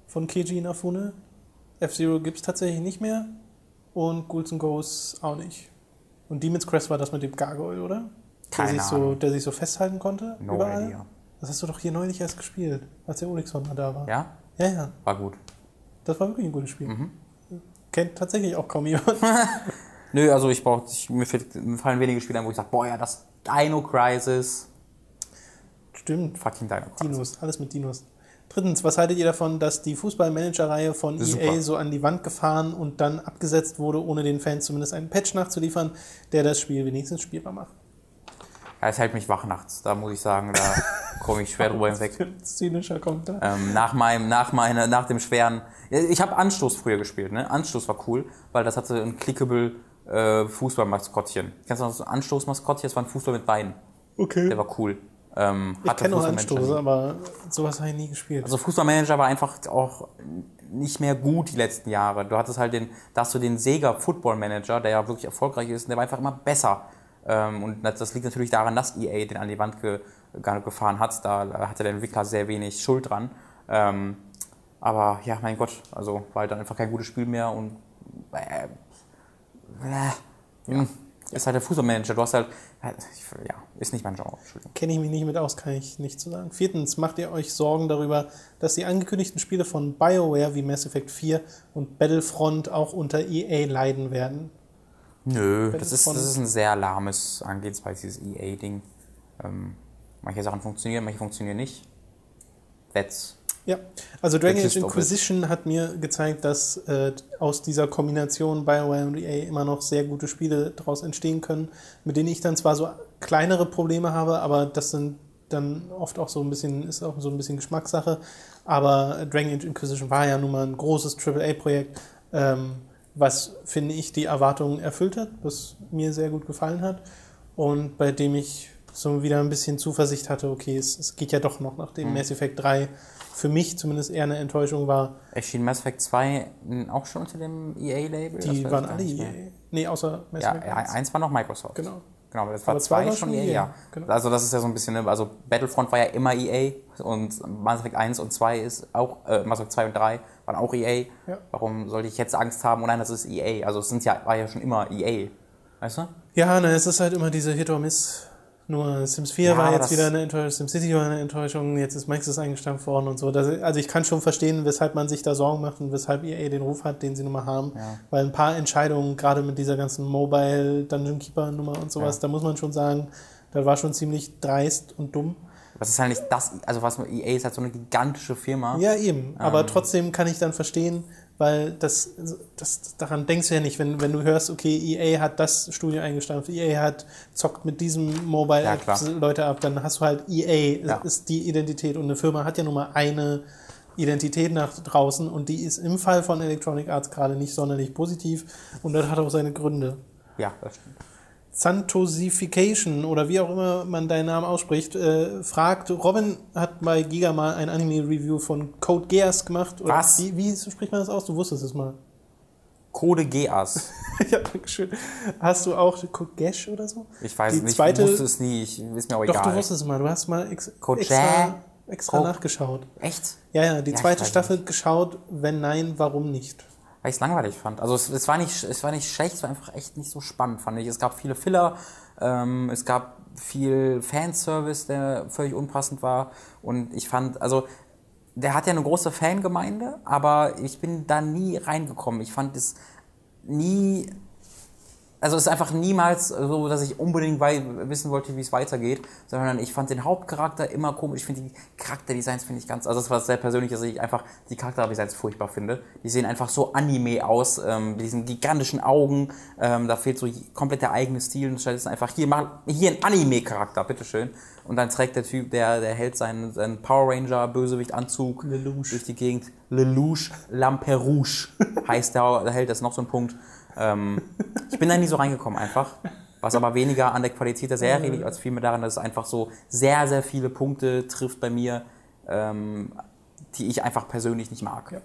von Keiji Inafune. F-Zero gibt es tatsächlich nicht mehr und Ghouls and Ghosts auch nicht. Und Demon's Crest war das mit dem Gargoyle, oder? Keine der sich, so, der sich so festhalten konnte No überall. idea. Das hast du doch hier neulich erst gespielt, als der Olixon da war. Ja? ja, ja. War gut. Das war wirklich ein gutes Spiel. Mhm. Kennt tatsächlich auch kaum jemand. *laughs* Nö, also ich brauche, ich, mir, mir fallen wenige Spiele ein, wo ich sage, boah, ja, das Dino Crisis. Stimmt. Fucking Dino Crisis. Dinos, alles mit Dinos. Drittens, was haltet ihr davon, dass die Fußballmanager-Reihe von Super. EA so an die Wand gefahren und dann abgesetzt wurde, ohne den Fans zumindest einen Patch nachzuliefern, der das Spiel wenigstens spielbar macht? Ja, es hält mich wach nachts. Da muss ich sagen, da *laughs* komme ich schwer drüber hinweg. Ein zynischer Kommentar. Ähm, nach meinem, nach meiner, nach dem schweren. Ich habe Anstoß früher gespielt, ne? Anstoß war cool, weil das hatte ein clickable äh, Fußballmaskottchen. Kennst du noch das Anstoßmaskottchen? Das war ein Fußball mit Beinen. Okay. Der war cool. Ähm, Ich kenne auch Fußballmanager Anstoß, nie. aber sowas habe ich nie gespielt. Also Fußballmanager war einfach auch nicht mehr gut die letzten Jahre. Du hattest halt den, da hast du den Sega Football Manager, der ja wirklich erfolgreich ist, und der war einfach immer besser. Ähm, und das, das liegt natürlich daran, dass EA den an die Wand ge, ge, gefahren hat. Da hatte der Entwickler sehr wenig Schuld dran. Ähm, aber ja, mein Gott, also war halt dann einfach kein gutes Spiel mehr und äh, äh, hm, ist halt der Fußballmanager. Du hast halt, ja, ist nicht mein Genre. Entschuldigung. Kenne ich mich nicht mit aus, kann ich nicht zu sagen. Viertens, macht ihr euch Sorgen darüber, dass die angekündigten Spiele von BioWare wie Mass Effect 4 und Battlefront auch unter EA leiden werden? Nö, das ist, das ist ein sehr lahmes Angehensweise, dieses EA-Ding. Ähm, manche Sachen funktionieren, manche funktionieren nicht. That's. Ja, also Dragon Age. Inquisition hat mir gezeigt, dass äh, aus dieser Kombination BioWare und EA immer noch sehr gute Spiele daraus entstehen können, mit denen ich dann zwar so kleinere Probleme habe, aber das sind dann oft auch so ein bisschen, ist auch so ein bisschen Geschmackssache. Aber Dragon Age Inquisition war ja nun mal ein großes AAA-Projekt, ähm, was, finde ich, die Erwartungen erfüllt hat, was mir sehr gut gefallen hat und bei dem ich so wieder ein bisschen Zuversicht hatte, okay, es, es geht ja doch noch, nachdem Mass Effect 3 für mich zumindest eher eine Enttäuschung war. Erschien Mass Effect 2 auch schon unter dem EA-Label? Die waren alle EA. Nee, außer Mass Effect ja, 1. eins war noch Microsoft. Genau. Genau, aber das war Aber zwei zwei war schon EA, EA, ja. genau. Also das ist ja so ein bisschen, also Battlefront war ja immer EA und Mass Effect 1 und 2 ist auch, äh, Mass Effect 2 und 3 waren auch EA. Ja. Warum sollte ich jetzt Angst haben? Oh nein, das ist EA. Also es sind ja, war ja schon immer EA. Weißt du? Ja, ne, es ist halt immer diese Hit or Miss. Nur Sims 4 Ja, war jetzt wieder eine Enttäuschung, SimCity war eine Enttäuschung, jetzt ist Maxis eingestampft worden und so. Das, also ich kann schon verstehen, weshalb man sich da Sorgen macht und weshalb EA den Ruf hat, den sie nun mal haben. Ja. Weil ein paar Entscheidungen, gerade mit dieser ganzen Mobile Dungeon Keeper Nummer und sowas, Ja. da muss man schon sagen, das war schon ziemlich dreist und dumm. Das ist halt nicht das, also was EA ist halt so eine gigantische Firma. Ja, eben. Aber Ähm. trotzdem kann ich dann verstehen, weil das, das daran denkst du ja nicht, wenn, wenn du hörst, okay, EA hat das Studio eingestampft, EA hat zockt mit diesem Mobile Ja. Leute ab, dann hast du halt EA Ja. ist die Identität und eine Firma hat ja nun mal eine Identität nach draußen und die ist im Fall von Electronic Arts gerade nicht sonderlich positiv und das hat auch seine Gründe. Ja, das stimmt. Santosification oder wie auch immer man deinen Namen ausspricht, äh, fragt, Robin hat bei Giga mal ein Anime-Review von Code Geass gemacht. Was? Wie, wie spricht man das aus? Du wusstest es mal. Code Geass. *laughs* ja, danke schön. Hast du auch Code Gesh oder so? Ich weiß Die nicht, zweite- ich wusste es nie, ich, ist mir auch Doch, egal. du wusstest es mal. Du hast mal ex Code extra, extra Code- nachgeschaut. Echt? Ja, ja, die Ja, zweite Staffel geschaut. Wenn nein, warum nicht? Weil ich es langweilig fand. Also es, es, war nicht, es war nicht schlecht, es war einfach echt nicht so spannend, fand ich. Es gab viele Filler, ähm, es gab viel Fanservice, der völlig unpassend war. Und ich fand, also der hat ja eine große Fangemeinde, aber ich bin da nie reingekommen. Ich fand es nie. Also es ist einfach niemals so, dass ich unbedingt wissen wollte, wie es weitergeht, sondern ich fand den Hauptcharakter immer komisch. Ich finde die Charakterdesigns finde ich ganz, also das war sehr persönlich, dass ich einfach die Charakterdesigns furchtbar finde. Die sehen einfach so Anime aus, ähm, mit diesen gigantischen Augen. Ähm, da fehlt so komplett der eigene Stil. Und stattdessen einfach hier mach hier ein Anime-Charakter, bitteschön. Und dann trägt der Typ, der, der hält seinen, seinen Power Ranger Bösewicht-Anzug durch die Gegend. Lelouch Lamperouche *laughs* heißt der, der hält das noch so ein Punkt. Ähm, ich bin da nie so reingekommen einfach. Was aber weniger an der Qualität der Serie liegt, als vielmehr daran, dass es einfach so sehr, sehr viele Punkte trifft bei mir, ähm, die ich einfach persönlich nicht mag. Ja,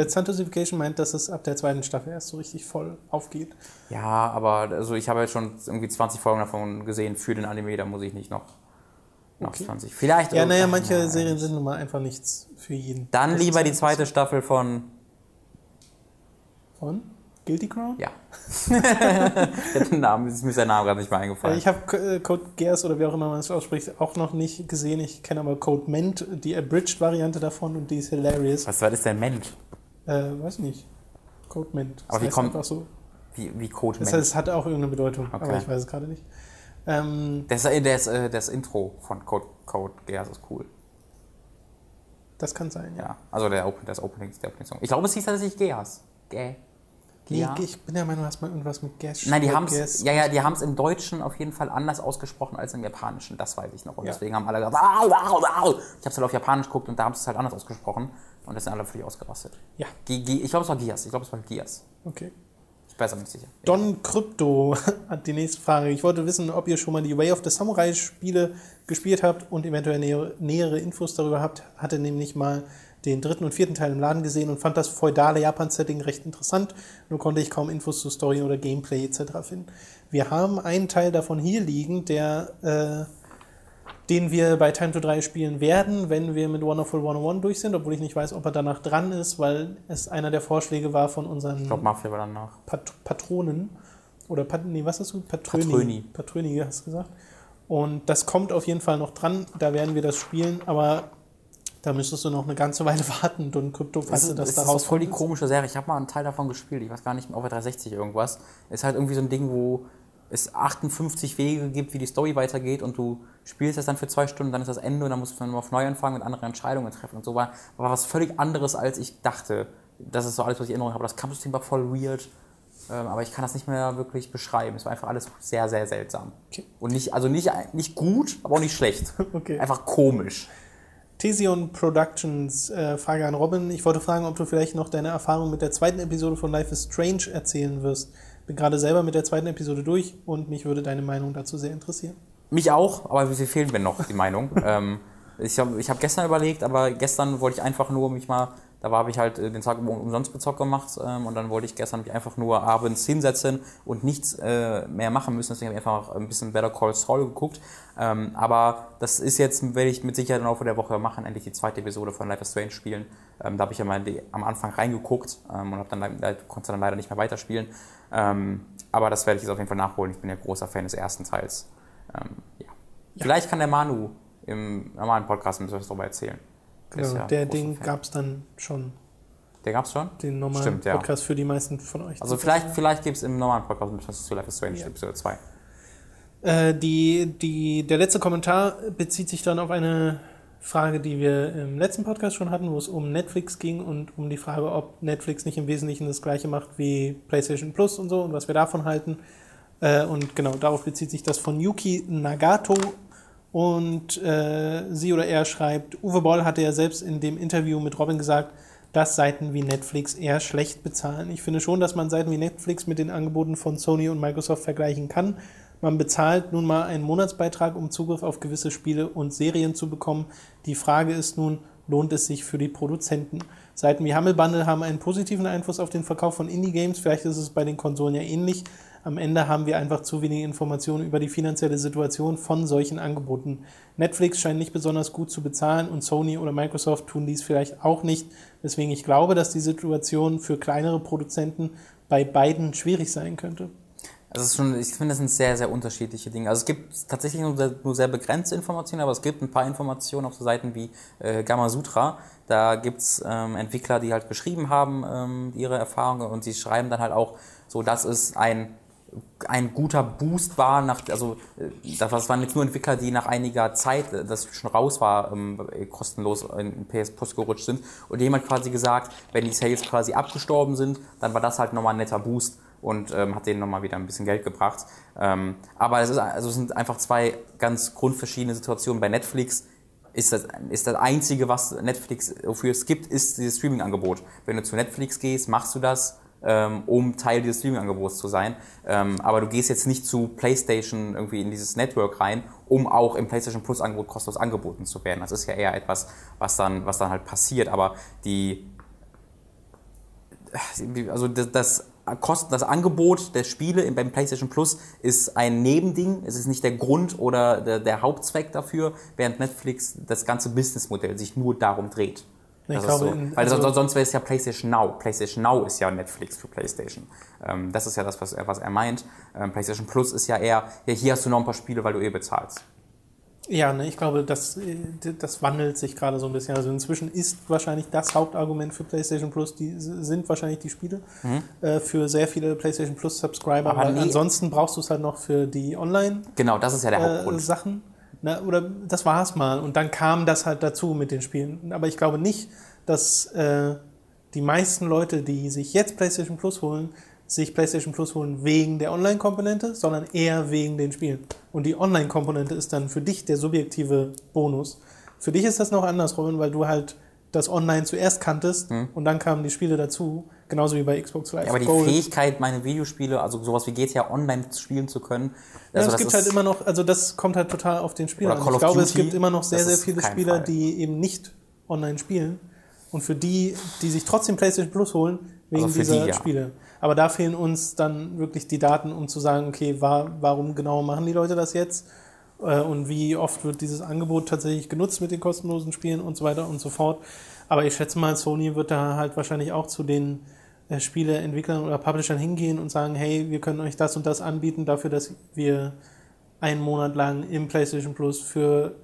Äh, Santosification meint, dass es ab der zweiten Staffel erst so richtig voll aufgeht. ja aber also ich habe jetzt schon irgendwie 20 Folgen davon gesehen für den Anime, da muss ich nicht noch, noch Okay. 20. Vielleicht. Ja, naja, manche ja. Serien sind nun mal einfach nichts für jeden. Dann Das lieber die zweite Staffel von. Von Guilty Crown? Ja. *laughs* der Name, ist mir sein Name gerade nicht mehr eingefallen. Ich habe äh, Code Geass oder wie auch immer man es ausspricht, auch noch nicht gesehen. Ich kenne aber Code Ment, die Abridged-Variante davon und die ist hilarious. Was war das denn Mensch? Äh, weiß nicht. Code Ment. Aber wie kommt- einfach so. Wie, wie Code Das Mensch? heißt, es hat auch irgendeine Bedeutung, aber Okay. ich weiß es gerade nicht. Ähm, Das, äh, das, äh, das Intro von Code, Code Geass ist cool. das kann sein, ja. Ja. Also der das Opening, der Opening Song. Ich glaube, es hieß tatsächlich Geass. Ge. Nee, Gia? ich bin der Meinung, du hast mal irgendwas mit Gash. Nein, die haben Gas- es ja, ja, die im Deutschen auf jeden Fall anders ausgesprochen als im Japanischen. Das weiß ich noch. Und Ja. deswegen haben alle gesagt, au, au, au. ich habe es halt auf Japanisch geguckt und da haben sie es halt anders ausgesprochen. Und das sind alle völlig ausgerastet. Ja, G G ich glaube, es war Gias. Ich glaube, es war Gias. okay. Ich bin mir nicht sicher. Don Crypto *laughs* hat die nächste Frage. Ich wollte wissen, ob ihr schon mal die Way of the Samurai Spiele gespielt habt und eventuell nähere, nähere Infos darüber habt. Hatte nämlich mal den dritten und vierten Teil im Laden gesehen und fand das feudale Japan-Setting recht interessant. Nur konnte ich kaum Infos zu Story oder Gameplay etc. finden. Wir haben einen Teil davon hier liegen, der, äh, den wir bei Time to 3 spielen werden, wenn wir mit Wonderful 101 durch sind, obwohl ich nicht weiß, ob er danach dran ist, weil es einer der Vorschläge war von unseren Ich glaube, Mafia war danach. Pat Patronen. Oder Pat nee, was hast du? Patröni. Patröni. Patröni, hast du gesagt. Und das kommt auf jeden Fall noch dran. Da werden wir das spielen, aber da müsstest du noch eine ganze Weile *laughs* warten, Don Krypto, falls du Das, das das daraus ist voll die komische Serie. Ich habe mal einen Teil davon gespielt. Ich weiß gar nicht auf der 360 irgendwas. Ist halt irgendwie so ein Ding, wo es 58 Wege gibt, wie die Story weitergeht und du spielst das dann für zwei Stunden, dann ist das Ende und dann musst du dann auf neu anfangen mit anderen Entscheidungen treffen und so. War, war was völlig anderes, als ich dachte. Das ist so alles, was ich in Erinnerung habe. Das Kampfsystem war voll weird. Ähm, aber ich kann das nicht mehr wirklich beschreiben. Es war einfach alles sehr, sehr seltsam. Okay. Und nicht, also nicht, nicht gut, aber auch nicht schlecht. *laughs* Okay. Einfach komisch. Thesion Productions, äh, Frage an Robin. Ich wollte fragen, ob du vielleicht noch deine Erfahrung mit der zweiten Episode von Life is Strange erzählen wirst. Bin gerade selber mit der zweiten Episode durch und mich würde deine Meinung dazu sehr interessieren. Mich auch, aber sie fehlen mir noch, die Meinung. *laughs* ähm, ich habe ich hab gestern überlegt, aber gestern wollte ich einfach nur mich mal, da habe ich halt äh, den Tag um- umsonst bezockt gemacht ähm, und dann wollte ich gestern mich einfach nur abends hinsetzen und nichts äh, mehr machen müssen. Deswegen habe ich einfach ein bisschen Better Call Saul geguckt. Ähm, aber das ist jetzt, werde ich mit Sicherheit im Laufe der Woche machen, endlich die zweite Episode von Life is Strange spielen. Ähm, da habe ich ja mal die, am Anfang reingeguckt ähm, und dann, le- konnte dann leider nicht mehr weiterspielen. Ähm, aber das werde ich jetzt auf jeden Fall nachholen. Ich bin ja großer Fan des ersten Teils. Ähm, ja. Vielleicht kann der Manu im normalen Podcast ein bisschen was darüber erzählen. Genau, ja der Ding gab es dann schon, Der gab's schon? den normalen Stimmt, ja. Podcast für die meisten von euch. Also vielleicht, vielleicht gibt es im normalen Podcast ein was zu Life is Strange, Ja. Episode 2. Äh, die, die, der letzte Kommentar bezieht sich dann auf eine Frage, die wir im letzten Podcast schon hatten, wo es um Netflix ging und um die Frage, ob Netflix nicht im Wesentlichen das gleiche macht wie PlayStation Plus und so und was wir davon halten. Äh, und genau, darauf bezieht sich das von Yuki Nagato. Und äh, sie oder er schreibt, Uwe Boll hatte ja selbst in dem Interview mit Robin gesagt, dass Seiten wie Netflix eher schlecht bezahlen. Ich finde schon, dass man Seiten wie Netflix mit den Angeboten von Sony und Microsoft vergleichen kann. Man bezahlt nun mal einen Monatsbeitrag, um Zugriff auf gewisse Spiele und Serien zu bekommen. Die Frage ist nun, lohnt es sich für die Produzenten. Seiten wie Humble Bundle haben einen positiven Einfluss auf den Verkauf von Indie-Games. Vielleicht ist es bei den Konsolen ja ähnlich. Am Ende haben wir einfach zu wenige Informationen über die finanzielle Situation von solchen Angeboten. Netflix scheint nicht besonders gut zu bezahlen und Sony oder Microsoft tun dies vielleicht auch nicht. Deswegen ich glaube, dass die Situation für kleinere Produzenten bei beiden schwierig sein könnte. Also ist schon, ich finde, das sind sehr, sehr unterschiedliche Dinge. Also es gibt tatsächlich nur sehr, nur sehr begrenzte Informationen, aber es gibt ein paar Informationen auf so Seiten wie äh, Gamma Sutra. Da gibt's ähm, Entwickler, die halt geschrieben haben ähm, ihre Erfahrungen und sie schreiben dann halt auch so, dass es ein ein guter Boost war, nach, also äh, das waren jetzt nur Entwickler, die nach einiger Zeit, äh, das schon raus war, ähm, kostenlos in PS Plus gerutscht sind. Und jemand quasi gesagt, wenn die Sales quasi abgestorben sind, dann war das halt nochmal ein netter Boost und ähm, hat denen nochmal wieder ein bisschen Geld gebracht. Ähm, aber es, ist, also sind einfach zwei ganz grundverschiedene Situationen. Bei Netflix ist das, ist das Einzige, was Netflix wofür es gibt, ist dieses Streaming-Angebot. Wenn du zu Netflix gehst, machst du das, ähm, um Teil dieses Streaming-Angebots zu sein. Ähm, aber du gehst jetzt nicht zu PlayStation irgendwie in dieses Network rein, um auch im PlayStation Plus-Angebot kostenlos angeboten zu werden. Das ist ja eher etwas, was dann, was dann halt passiert. Aber die, also das, das das Angebot der Spiele beim PlayStation Plus ist ein Nebending. Es ist nicht der Grund oder der, der Hauptzweck dafür, während Netflix das ganze Businessmodell sich nur darum dreht. Ich glaube, so. Weil also sonst wäre es ja PlayStation Now. PlayStation Now ist ja Netflix für PlayStation. Ähm, das ist ja das, was er, was er meint. Ähm, PlayStation Plus ist ja eher, ja, hier hast du noch ein paar Spiele, weil du eh bezahlst. Ja, ne, ich glaube, das, äh, das wandelt sich gerade so ein bisschen. Also inzwischen ist wahrscheinlich das Hauptargument für PlayStation Plus, die sind wahrscheinlich die Spiele mhm. äh, für sehr viele PlayStation Plus Subscriber. Aber nee. ansonsten brauchst du es halt noch für die Online. Genau, das ist ja der Hauptgrund. Äh, Sachen. Na, oder das war es mal. Und dann kam das halt dazu mit den Spielen. Aber ich glaube nicht, dass äh, die meisten Leute, die sich jetzt PlayStation Plus holen, sich PlayStation Plus holen wegen der Online-Komponente, sondern eher wegen den Spielen. Und die Online-Komponente ist dann für dich der subjektive Bonus. Für dich ist das noch anders, Robin, weil du halt das Online zuerst kanntest hm. und dann kamen die Spiele dazu, genauso wie bei Xbox Live. Ja, aber die Gold. Fähigkeit, meine Videospiele, also sowas wie GTA Online spielen zu können. Also ja, es gibt halt immer noch, also das kommt halt total auf den Spieler an. Ich glaube, Duty, es gibt immer noch sehr, sehr viele Spieler, Fall. die eben nicht online spielen und für die, die sich trotzdem PlayStation Plus holen, wegen also dieser die, ja. Spiele. Aber da fehlen uns dann wirklich die Daten, um zu sagen, okay, war, warum genau machen die Leute das jetzt? Äh, und wie oft wird dieses Angebot tatsächlich genutzt mit den kostenlosen Spielen und so weiter und so fort. Aber ich schätze mal, Sony wird da halt wahrscheinlich auch zu den Spieleentwicklern oder Publishern hingehen und sagen, hey, wir können euch das und das anbieten dafür, dass wir einen Monat lang im PlayStation Plus für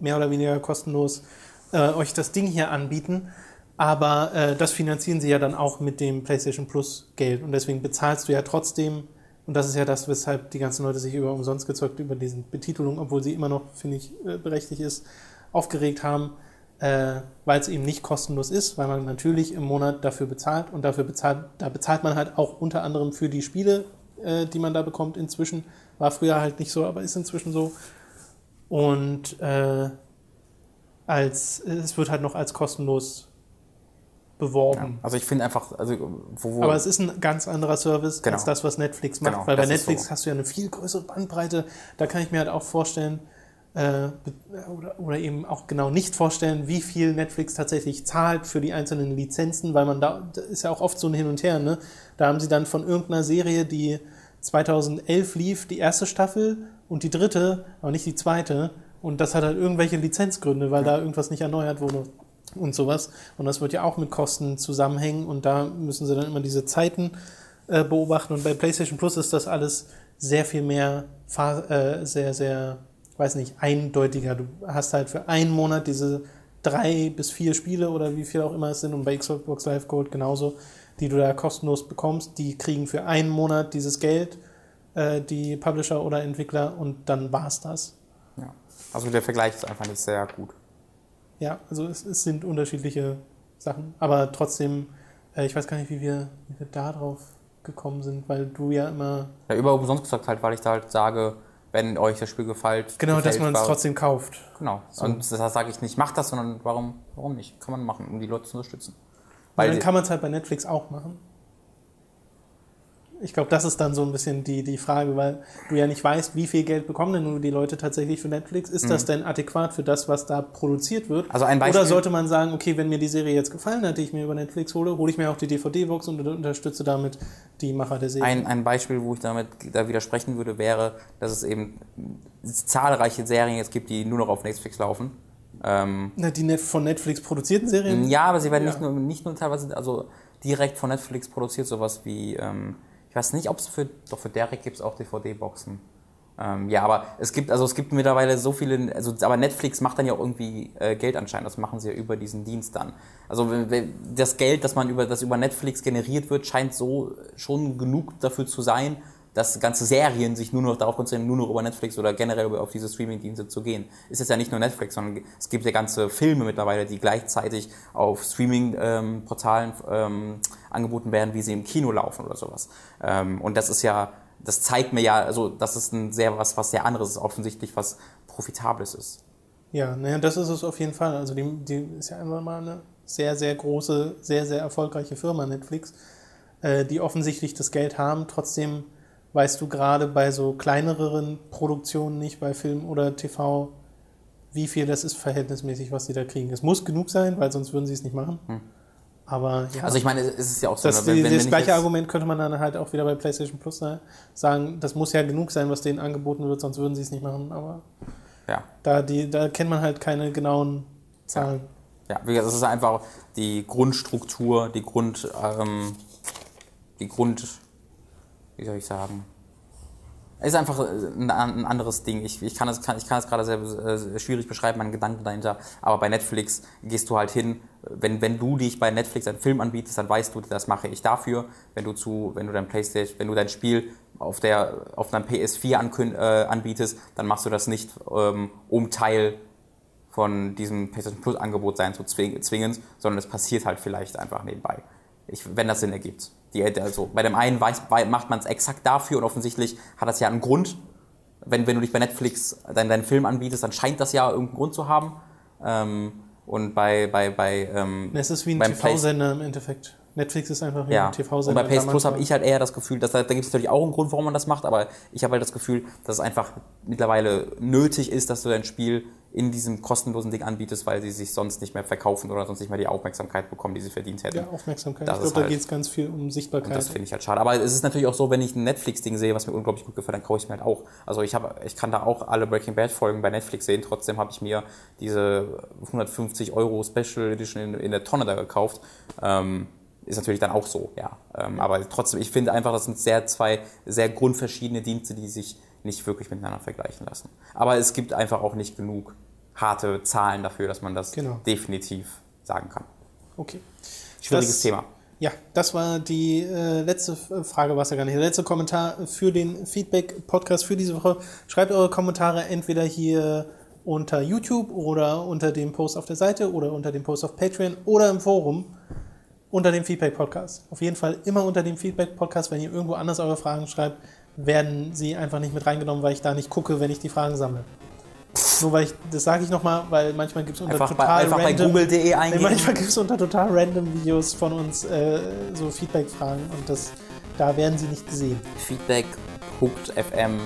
mehr oder weniger kostenlos äh, euch das Ding hier anbieten. Aber äh, das finanzieren sie ja dann auch mit dem PlayStation Plus Geld. Und deswegen bezahlst du ja trotzdem, und das ist ja das, weshalb die ganzen Leute sich über umsonst gezeugt über diesen Betitelung, obwohl sie immer noch, finde ich, äh, berechtigt ist, aufgeregt haben, äh, weil es eben nicht kostenlos ist, weil man natürlich im Monat dafür bezahlt und dafür bezahlt, da bezahlt man halt auch unter anderem für die Spiele, äh, die man da bekommt inzwischen. War früher halt nicht so, aber ist inzwischen so. Und äh, als es wird halt noch als kostenlos beworben. Ja, also ich finde einfach, also wo, wo Aber es ist ein ganz anderer Service genau. als das, was Netflix macht, genau, weil bei Netflix so. hast du ja eine viel größere Bandbreite. Da kann ich mir halt auch vorstellen, äh, oder, oder eben auch genau nicht vorstellen, wie viel Netflix tatsächlich zahlt für die einzelnen Lizenzen, weil man da, da ist ja auch oft so ein Hin und Her, ne? Da haben sie dann von irgendeiner Serie, die 2011 lief, die erste Staffel und die dritte, aber nicht die zweite. Und das hat halt irgendwelche Lizenzgründe, weil ja. da irgendwas nicht erneuert wurde und sowas. Und das wird ja auch mit Kosten zusammenhängen und da müssen sie dann immer diese Zeiten äh, beobachten. Und bei PlayStation Plus ist das alles sehr viel mehr, äh, sehr, sehr, weiß nicht, eindeutiger. Du hast halt für einen Monat diese drei bis vier Spiele oder wie viel auch immer es sind und bei Xbox Live Gold genauso, die du da kostenlos bekommst. Die kriegen für einen Monat dieses Geld, äh, die Publisher oder Entwickler und dann war's das. Also der Vergleich ist einfach nicht sehr gut. Ja, also es, es sind unterschiedliche Sachen, aber trotzdem, äh, ich weiß gar nicht, wie wir, wie wir da drauf gekommen sind, weil du ja immer. Ja, über umsonst gesagt halt, weil ich da halt sage, wenn euch das Spiel gefällt. Genau, gefällt, dass man es trotzdem kauft. Genau. So. Und das sage ich nicht, macht das, sondern warum, warum nicht? Kann man machen, um die Leute zu unterstützen. Weil dann kann man es halt bei Netflix auch machen. Ich glaube, das ist dann so ein bisschen die, die Frage, weil du ja nicht weißt, wie viel Geld bekommen denn nur die Leute tatsächlich für Netflix. Ist das denn adäquat für das, was da produziert wird? Mhm. Also ein Beispiel- Oder sollte man sagen, okay, wenn mir die Serie jetzt gefallen hat, die ich mir über Netflix hole, hole ich mir auch die DVD-Box und unterstütze damit die Macher der Serie? Ein, ein Beispiel, wo ich damit da widersprechen würde, wäre, dass es eben zahlreiche Serien jetzt gibt, die nur noch auf Netflix laufen. Ähm, Na, die von Netflix produzierten Serien? ja, aber sie werden Ja. nicht, nur, nicht nur teilweise, also direkt von Netflix produziert, sowas wie, ähm, ich weiß nicht, ob es für, doch für Derek gibt es auch DVD-Boxen. Ähm, ja, aber es gibt, also es gibt mittlerweile so viele, also, aber Netflix macht dann ja irgendwie äh, Geld anscheinend, das machen sie ja über diesen Dienst dann. Also das Geld, das man über, das über Netflix generiert wird, scheint so schon genug dafür zu sein, dass ganze Serien sich nur noch darauf konzentrieren, nur noch über Netflix oder generell auf diese Streaming-Dienste zu gehen. Ist jetzt ja nicht nur Netflix, sondern es gibt ja ganze Filme mittlerweile, die gleichzeitig auf Streaming-Portalen ähm, angeboten werden, wie sie im Kino laufen oder sowas. Ähm, und das ist ja, das zeigt mir ja, also das ist ein sehr was, was sehr anderes ist, offensichtlich was Profitables ist. Ja, naja, das ist es auf jeden Fall. Also die, die ist ja einfach mal eine sehr, sehr große, sehr, sehr erfolgreiche Firma, Netflix, äh, die offensichtlich das Geld haben. Trotzdem weißt du gerade bei so kleineren Produktionen nicht, bei Film oder TV, wie viel das ist verhältnismäßig, was sie da kriegen. Es muss genug sein, weil sonst würden sie es nicht machen. Aber ja. Also ich meine, es ist ja auch so, Das, ne, die, das ich gleiche Argument könnte man dann halt auch wieder bei PlayStation Plus sa- sagen, das muss ja genug sein, was denen angeboten wird, sonst würden sie es nicht machen. Aber ja. da, die, da kennt man halt keine genauen Zahlen. Ja, wie gesagt, es ist einfach die Grundstruktur, die Grund, ähm, die Grund, wie soll ich sagen? Ist einfach ein, ein anderes Ding. Ich, ich kann es kann, ich kann gerade sehr äh, schwierig beschreiben, meinen Gedanken dahinter. Aber bei Netflix gehst du halt hin, wenn, wenn du dich bei Netflix einen Film anbietest, dann weißt du, das mache ich dafür. Wenn du zu, wenn du dein PlayStation, wenn du dein Spiel auf der auf deinem PS4 ankün, äh, anbietest, dann machst du das nicht, ähm, um Teil von diesem PlayStation Plus Angebot sein zu zwing- zwingen, sondern es passiert halt vielleicht einfach nebenbei. Ich, wenn das Sinn ergibt. Die, also bei dem einen weiß, wei- macht man es exakt dafür und offensichtlich hat das ja einen Grund. Wenn, wenn du dich bei Netflix deinen, deinen Film anbietest, dann scheint das ja irgendeinen Grund zu haben. Ähm, und bei, bei, bei, ähm, Es ist wie ein TV-Sender im Endeffekt. Netflix ist einfach wie ja. ein Und TV-Sender. bei PS da Plus habe ich halt eher das Gefühl, dass da, da gibt es natürlich auch einen Grund, warum man das macht, aber ich habe halt das Gefühl, dass es einfach mittlerweile nötig ist, dass du dein Spiel in diesem kostenlosen Ding anbietest, weil sie sich sonst nicht mehr verkaufen oder sonst nicht mehr die Aufmerksamkeit bekommen, die sie verdient hätten. Ja, Aufmerksamkeit. Das ich glaube, da halt- geht es ganz viel um Sichtbarkeit. Und das finde ich halt schade. Aber es ist natürlich auch so, wenn ich ein Netflix-Ding sehe, was mir unglaublich gut gefällt, dann kaufe ich es mir halt auch. Also ich, hab, ich kann da auch alle Breaking Bad-Folgen bei Netflix sehen. Trotzdem habe ich mir diese 150 Euro Special Edition in, in der Tonne da gekauft. Ähm, ist natürlich dann auch so, ja. Ähm, aber trotzdem, ich finde einfach, das sind sehr zwei sehr grundverschiedene Dienste, die sich nicht wirklich miteinander vergleichen lassen. Aber es gibt einfach auch nicht genug harte Zahlen dafür, dass man das Genau. definitiv sagen kann. okay. Schwieriges Das- Thema. Ja, das war die äh, letzte F- Frage, war es ja gar nicht. Der letzte Kommentar für den Feedback-Podcast für diese Woche. Schreibt eure Kommentare entweder hier unter YouTube oder unter dem Post auf der Seite oder unter dem Post auf Patreon oder im Forum unter dem Feedback-Podcast. Auf jeden Fall immer unter dem Feedback-Podcast. Wenn ihr irgendwo anders eure Fragen schreibt, werden sie einfach nicht mit reingenommen, weil ich da nicht gucke, wenn ich die Fragen sammle. Nur weil ich, das sage ich nochmal, weil manchmal gibt es unter Einfach bei, total einfach bei random... google.de Nee, eingeben. manchmal gibt es unter total random Videos von uns äh, so Feedback-Fragen und das, da werden sie nicht gesehen. Feedback Hooked FM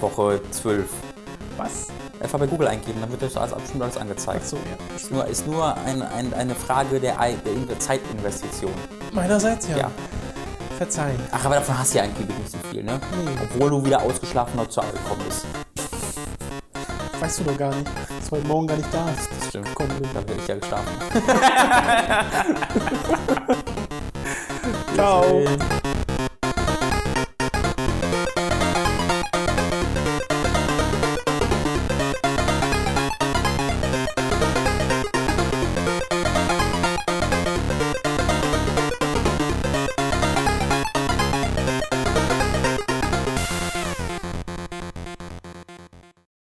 Woche 12. Was? Einfach bei Google eingeben, dann wird das alles bestimmt alles angezeigt. Achso, ja. Ist nur, ist nur ein, ein, eine Frage der, der In- Zeitinvestition. Meinerseits ja. Ja. Verzeihen. Ach, aber davon hast du ja eigentlich nicht so viel, ne? Nee. Obwohl du wieder ausgeschlafen noch zu Hause gekommen bist. Weißt du doch gar nicht. Dass du heute Morgen gar nicht da ist. Das stimmt. Komm, Link. Da bin ich ja geschlafen. *laughs* *laughs* Ciao.